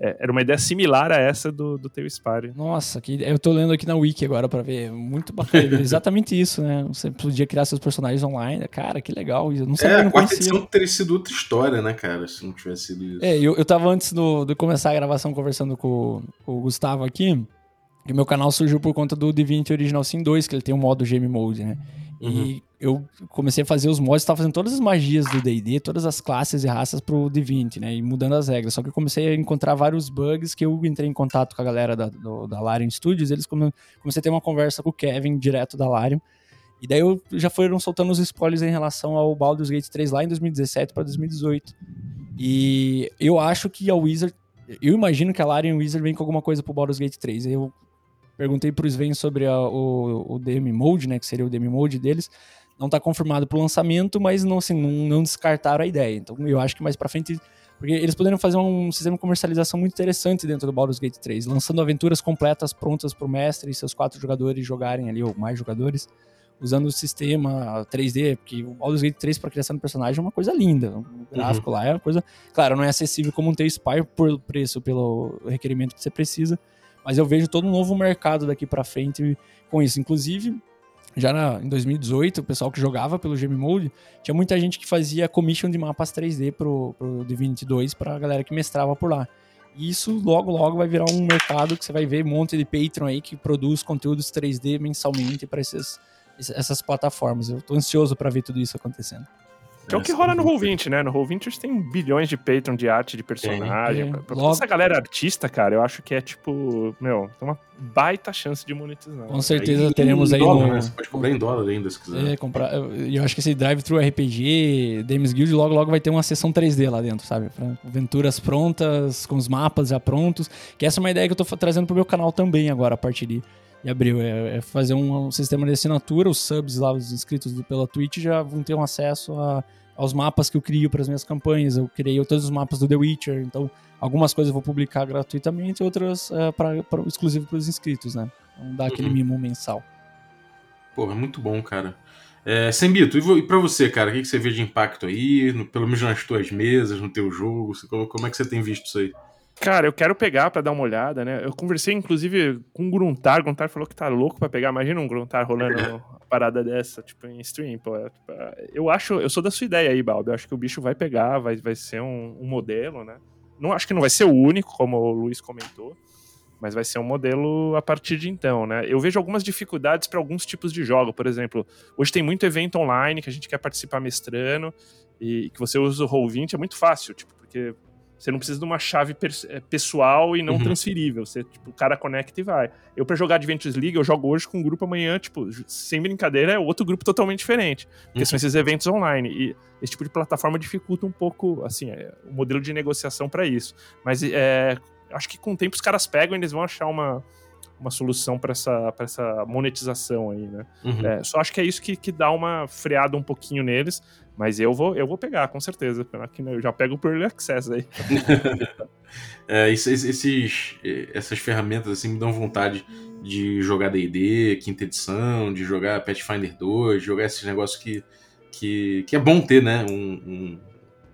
é, era uma ideia similar a essa do, do teu Spire. Nossa, que, eu tô lendo aqui na Wiki agora para ver. Muito bacana. exatamente isso, né? Você podia criar seus personagens online. Cara, que legal. Eu não sabia, é, não a quarta edição teria sido outra história, né, cara? Se não tivesse sido isso. É, eu, eu tava antes do, de começar a gravação conversando com, com o Gustavo aqui. E meu canal surgiu por conta do Divinity Original Sin 2, que ele tem um modo Game Mode, né? Uhum. E eu comecei a fazer os mods, estava fazendo todas as magias do D&D, todas as classes e raças pro D20, né? E mudando as regras. Só que eu comecei a encontrar vários bugs que eu entrei em contato com a galera da, do, da Larian Studios. Eles come, comecei a ter uma conversa com o Kevin, direto da Larian. E daí eu já foram soltando os spoilers em relação ao Baldur's Gate 3 lá em 2017 para 2018. E eu acho que a Wizard... Eu imagino que a Larian Wizard vem com alguma coisa pro Baldur's Gate 3. Eu perguntei pro Sven sobre a, o, o DM Mode, né? Que seria o DM Mode deles não está confirmado para o lançamento, mas não, assim, não, não, descartaram a ideia. Então eu acho que mais para frente. Porque eles poderiam fazer um sistema de comercialização muito interessante dentro do Baldur's Gate 3, lançando aventuras completas prontas para o mestre e seus quatro jogadores jogarem ali, ou mais jogadores, usando o sistema 3D, porque o Baldur's Gate 3 para criação de personagem é uma coisa linda. O gráfico uhum. lá é uma coisa. Claro, não é acessível como um T-Spire por preço, pelo requerimento que você precisa, mas eu vejo todo um novo mercado daqui para frente com isso. Inclusive, já na, em 2018, o pessoal que jogava pelo Game Mode, tinha muita gente que fazia commission de mapas 3D pro, pro Divinity 2 pra galera que mestrava por lá. E isso logo, logo vai virar um mercado que você vai ver um monte de Patreon aí que produz conteúdos 3D mensalmente para essas plataformas. Eu tô ansioso para ver tudo isso acontecendo. Que é o que rola no Roll20, né? No Roll20 tem bilhões de Patreon de arte de personagem. É, pra, logo... essa galera artista, cara, eu acho que é tipo, meu, tem uma baita chance de monetizar. Com certeza aí, teremos aí dólar, no... né? Você pode comprar em dólar ainda, se quiser. É, comprar. E eu acho que esse Drive-Thru RPG, Dames Guild, logo logo vai ter uma sessão 3D lá dentro, sabe? Pra aventuras prontas, com os mapas já prontos. Que essa é uma ideia que eu tô trazendo pro meu canal também agora, a partir de e abril. É, é fazer um, um, sistema de assinatura, os subs lá, os inscritos do, pela Twitch já vão ter um acesso a, aos mapas que eu crio para as minhas campanhas. Eu criei todos os mapas do The Witcher, então algumas coisas eu vou publicar gratuitamente, outras é, pra, pra, exclusivo para os inscritos, né? Então dá aquele uhum. mimo mensal. Pô, é muito bom, cara. É, Sembito, e para você, cara, o que, que você vê de impacto aí, no, pelo menos nas tuas mesas, no teu jogo? Como, como é que você tem visto isso aí? Cara, eu quero pegar para dar uma olhada, né? Eu conversei, inclusive, com o Gruntar. O Gruntar falou que tá louco para pegar. Imagina um Gruntar rolando uma parada dessa, tipo, em stream. Pô, é, tipo, é, eu acho, eu sou da sua ideia aí, Balbi. Eu acho que o bicho vai pegar, vai, vai ser um, um modelo, né? Não acho que não vai ser o único, como o Luiz comentou, mas vai ser um modelo a partir de então, né? Eu vejo algumas dificuldades para alguns tipos de jogo. Por exemplo, hoje tem muito evento online que a gente quer participar mestrando e que você usa o Roll20 é muito fácil, tipo, porque você não precisa de uma chave eh, pessoal e não uhum. transferível. Você, tipo, o cara conecta e vai. Eu, para jogar Adventures League, eu jogo hoje com um grupo amanhã, tipo, sem brincadeira, é outro grupo totalmente diferente. Porque uhum. são esses eventos online. E esse tipo de plataforma dificulta um pouco, assim, é, o modelo de negociação para isso. Mas é, acho que com o tempo os caras pegam e eles vão achar uma uma solução para essa, essa monetização aí, né? Uhum. É, só acho que é isso que, que dá uma freada um pouquinho neles, mas eu vou, eu vou pegar, com certeza. Eu já pego por Early Access aí. é, esses, essas ferramentas assim me dão vontade de jogar D&D, quinta edição, de jogar Pathfinder 2, de jogar esses negócios que, que, que é bom ter, né? Um, um,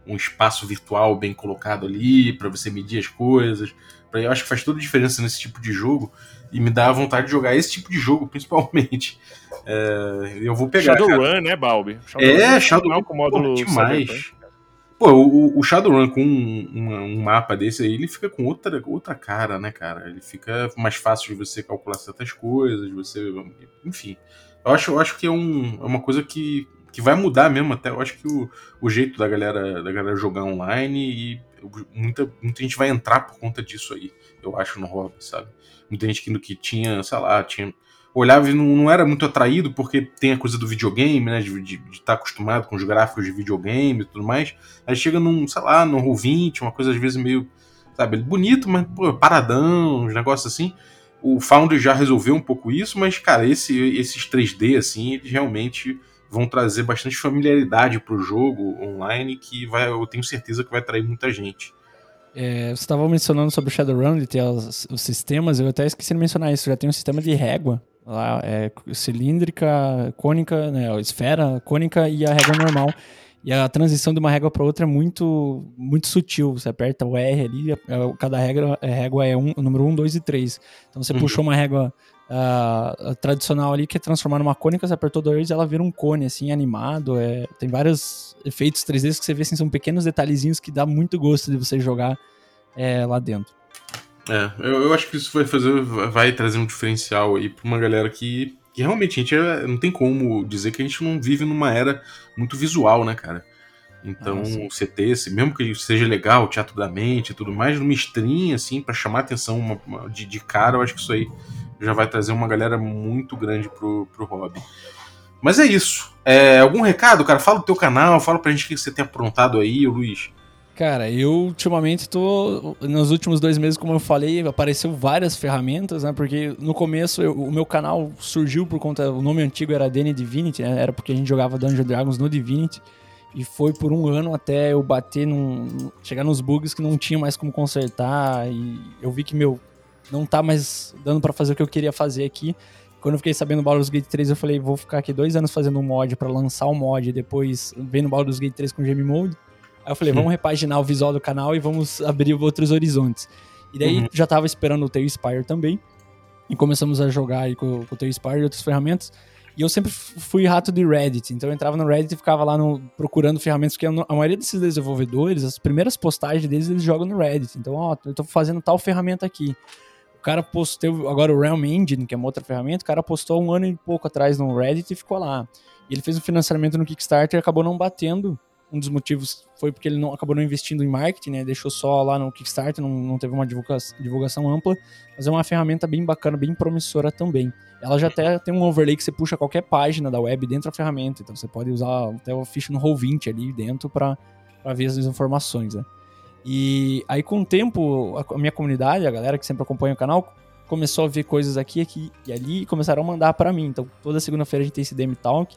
um espaço virtual bem colocado ali para você medir as coisas. Eu acho que faz toda a diferença nesse tipo de jogo e me dá vontade de jogar esse tipo de jogo, principalmente. É, eu vou pegar. Shadowrun, né, Balbi? Shadowrun é, Shadowrun com módulo demais. Pô, o, o Shadowrun com um, um, um, mapa desse aí, ele fica com outra, outra cara, né, cara? Ele fica mais fácil de você calcular certas coisas, você. Enfim. Eu acho, eu acho que é, um, é uma coisa que, que vai mudar mesmo até. Eu acho que o, o jeito da galera, da galera jogar online e muita, muita gente vai entrar por conta disso aí, eu acho, no hobby, sabe? Muita gente que, que tinha, sei lá, tinha olhava e não, não, era muito atraído, porque tem a coisa do videogame, né? De estar tá acostumado com os gráficos de videogame e tudo mais. Aí chega num, sei lá, num Roll20, uma coisa às vezes meio, sabe, bonito, mas pô, paradão, uns negócios assim. O Foundry já resolveu um pouco isso, mas, cara, esse, esses 3D, assim, eles realmente vão trazer bastante familiaridade pro jogo online, que vai, eu tenho certeza que vai atrair muita gente. É, você estava mencionando sobre o Shadowrun, de ter os, os, sistemas, eu até esqueci de mencionar isso, já tem um sistema de régua Lá é cilíndrica, cônica, né, esfera, cônica e a régua normal. E a transição de uma régua para outra é muito muito sutil. Você aperta o R ali, cada régua, a régua é um, o número 1, 2 e 3. Então você uhum. puxou uma régua uh, tradicional ali que é transformar numa cônica, você apertou dois e ela vira um cone, assim, animado. É, tem vários efeitos 3D que você vê assim, são pequenos detalhezinhos que dá muito gosto de você jogar é, lá dentro. É, eu, eu, acho que isso vai fazer, vai trazer um diferencial aí pra uma galera que, que realmente a gente é, não tem como dizer que a gente não vive numa era muito visual, né, cara? Então, ah, o CT, mesmo que seja legal, o teatro da mente e tudo mais, numa stream, assim, para chamar atenção uma, uma, de, de cara, eu acho que isso aí já vai trazer uma galera muito grande pro, pro hobby. Mas é isso. É, algum recado, cara? Fala do teu canal, fala pra gente o que você tem aprontado aí, Luiz. Cara, eu ultimamente tô. Nos últimos dois meses, como eu falei, apareceu várias ferramentas, né? Porque no começo eu, o meu canal surgiu por conta. O nome antigo era Dene Divinity, né? Era porque a gente jogava Dungeons Dragons no Divinity. E foi por um ano até eu bater num. chegar nos bugs que não tinha mais como consertar. E eu vi que, meu, não tá mais dando para fazer o que eu queria fazer aqui. Quando eu fiquei sabendo do Baldur's Gate 3, eu falei, vou ficar aqui dois anos fazendo um mod para lançar o um mod e depois vendo Baldur's Gate 3 com Gem Mode. Aí eu falei, vamos repaginar o visual do canal e vamos abrir outros horizontes. E daí uhum. já tava esperando o Tail Spire também. E começamos a jogar aí com, com o Tail Spire e outras ferramentas. E eu sempre fui rato de Reddit, então eu entrava no Reddit e ficava lá no, procurando ferramentas, porque a maioria desses desenvolvedores, as primeiras postagens deles, eles jogam no Reddit. Então, ó, eu tô fazendo tal ferramenta aqui. O cara postou, agora o Realm Engine, que é uma outra ferramenta, o cara postou um ano e pouco atrás no Reddit e ficou lá. E ele fez um financiamento no Kickstarter e acabou não batendo um dos motivos foi porque ele não acabou não investindo em marketing, né? Deixou só lá no Kickstarter, não, não teve uma divulgação, divulgação ampla, mas é uma ferramenta bem bacana, bem promissora também. Ela já até tem um overlay que você puxa qualquer página da web dentro da ferramenta, então você pode usar até o ficha no Roll20 ali dentro para ver as informações, né? E aí com o tempo, a minha comunidade, a galera que sempre acompanha o canal, começou a ver coisas aqui, aqui e ali e começaram a mandar para mim. Então toda segunda-feira a gente tem esse DM Talk,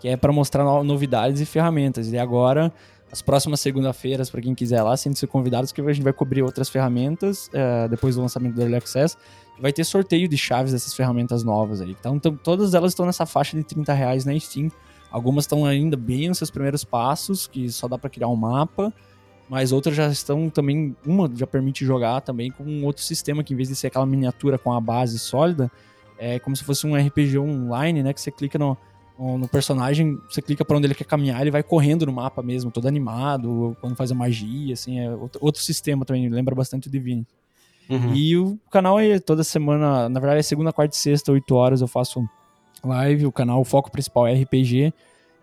que é para mostrar novidades e ferramentas. E agora, as próximas segunda-feiras, para quem quiser lá, sendo convidados, que a gente vai cobrir outras ferramentas uh, depois do lançamento do Early Access. Vai ter sorteio de chaves dessas ferramentas novas aí. Então, todas elas estão nessa faixa de 30 reais na Steam. Algumas estão ainda bem nos seus primeiros passos, que só dá para criar um mapa. Mas outras já estão também. Uma já permite jogar também com um outro sistema, que em vez de ser aquela miniatura com a base sólida, é como se fosse um RPG online, né? Que você clica no, no personagem, você clica para onde ele quer caminhar, ele vai correndo no mapa mesmo, todo animado, quando faz a magia, assim, é outro, sistema também, lembra bastante o Divine. Uhum. E o canal é toda semana, na verdade é segunda, quarta e sexta, 8 horas eu faço live, o canal, o foco principal é RPG,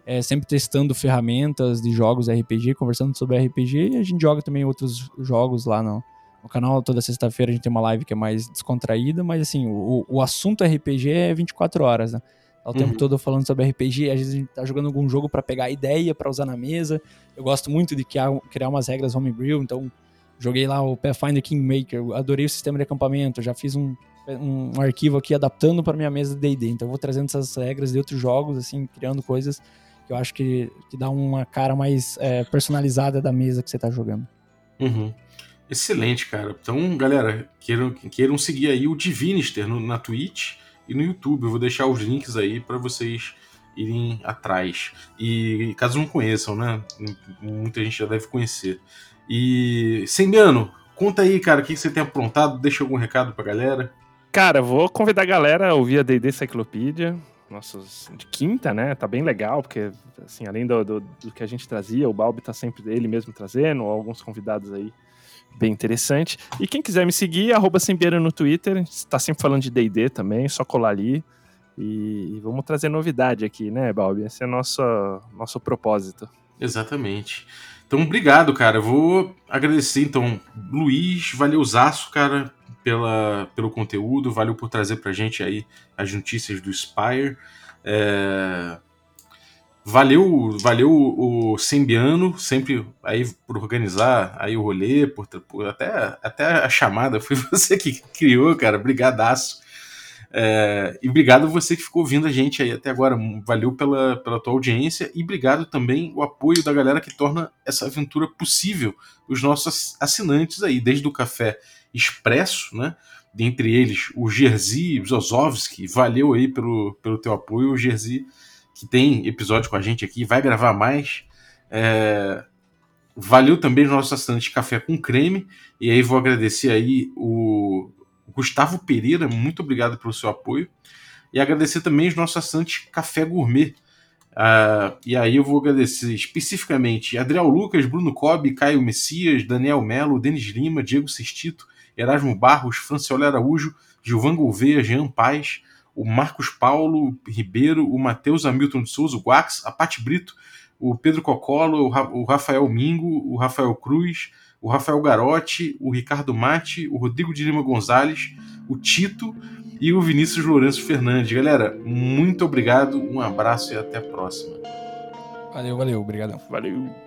é sempre testando ferramentas de jogos RPG, conversando sobre RPG, e a gente joga também outros jogos lá no, no canal, toda sexta-feira a gente tem uma live que é mais descontraída, mas assim, o, o assunto RPG é 24 horas, né? Tá o tempo uhum. todo falando sobre RPG, às vezes a gente tá jogando algum jogo para pegar ideia para usar na mesa. Eu gosto muito de criar, criar umas regras homebrew, então joguei lá o Pathfinder Kingmaker, adorei o sistema de acampamento, já fiz um, um arquivo aqui adaptando para minha mesa de D&D, então eu vou trazendo essas regras de outros jogos, assim, criando coisas que eu acho que, que dá uma cara mais é, personalizada da mesa que você tá jogando. Uhum. Excelente, cara. Então, galera, queiram, queiram seguir aí o Divinister no, na Twitch e no YouTube. Eu vou deixar os links aí para vocês irem atrás. E caso não conheçam, né? Muita gente já deve conhecer. E, Sembiano, conta aí, cara, o que você tem aprontado? Deixa algum recado pra galera. Cara, vou convidar a galera a ouvir a D&D Cyclopedia, nossos de quinta, né? Tá bem legal, porque, assim, além do, do, do que a gente trazia, o Balbi tá sempre ele mesmo trazendo, alguns convidados aí bem interessante. E quem quiser me seguir, arroba Sembiano no Twitter, está sempre falando de D&D também, só colar ali. E, vamos trazer novidade aqui, né, Balbi? Esse é nosso, nosso propósito. Exatamente. Então, obrigado, cara. Vou agradecer, então, Luiz, valeuzaço, cara, pela, pelo conteúdo, valeu por trazer pra gente aí as notícias do Spire. É... Valeu, valeu o Sembiano, sempre aí por organizar aí o rolê, por, por, até, até a chamada foi você que criou, cara, brigadaço. É, e obrigado você que ficou ouvindo a gente aí até agora. Valeu pela, pela tua audiência e obrigado também o apoio da galera que torna essa aventura possível. Os nossos assinantes aí, desde o Café Expresso, né? Dentre eles, o Jerzy Zozovski, valeu aí pelo, pelo teu apoio. O Jerzy, que tem episódio com a gente aqui, vai gravar mais. É, valeu também os nossos assinantes Café com Creme. E aí vou agradecer aí o Gustavo Pereira, muito obrigado pelo seu apoio. E agradecer também os nossos assinantes Café Gourmet. Uh, e aí eu vou agradecer especificamente Adriel Lucas, Bruno Cobb, Caio Messias, Daniel Melo, Denis Lima, Diego Sestito, Erasmo Barros, Franciola Araújo, Gilvan Gouveia, Jean Paz, o Marcos Paulo Ribeiro, o Matheus Hamilton de Souza, o Guax, a Pati Brito, o Pedro Cocolo, o Rafael Mingo, o Rafael Cruz, o Rafael Garotti, o Ricardo Mate, o Rodrigo de Lima Gonzalez, o Tito e o Vinícius Lourenço Fernandes. Galera, muito obrigado, um abraço e até a próxima. Valeu, valeu, obrigadão. Valeu.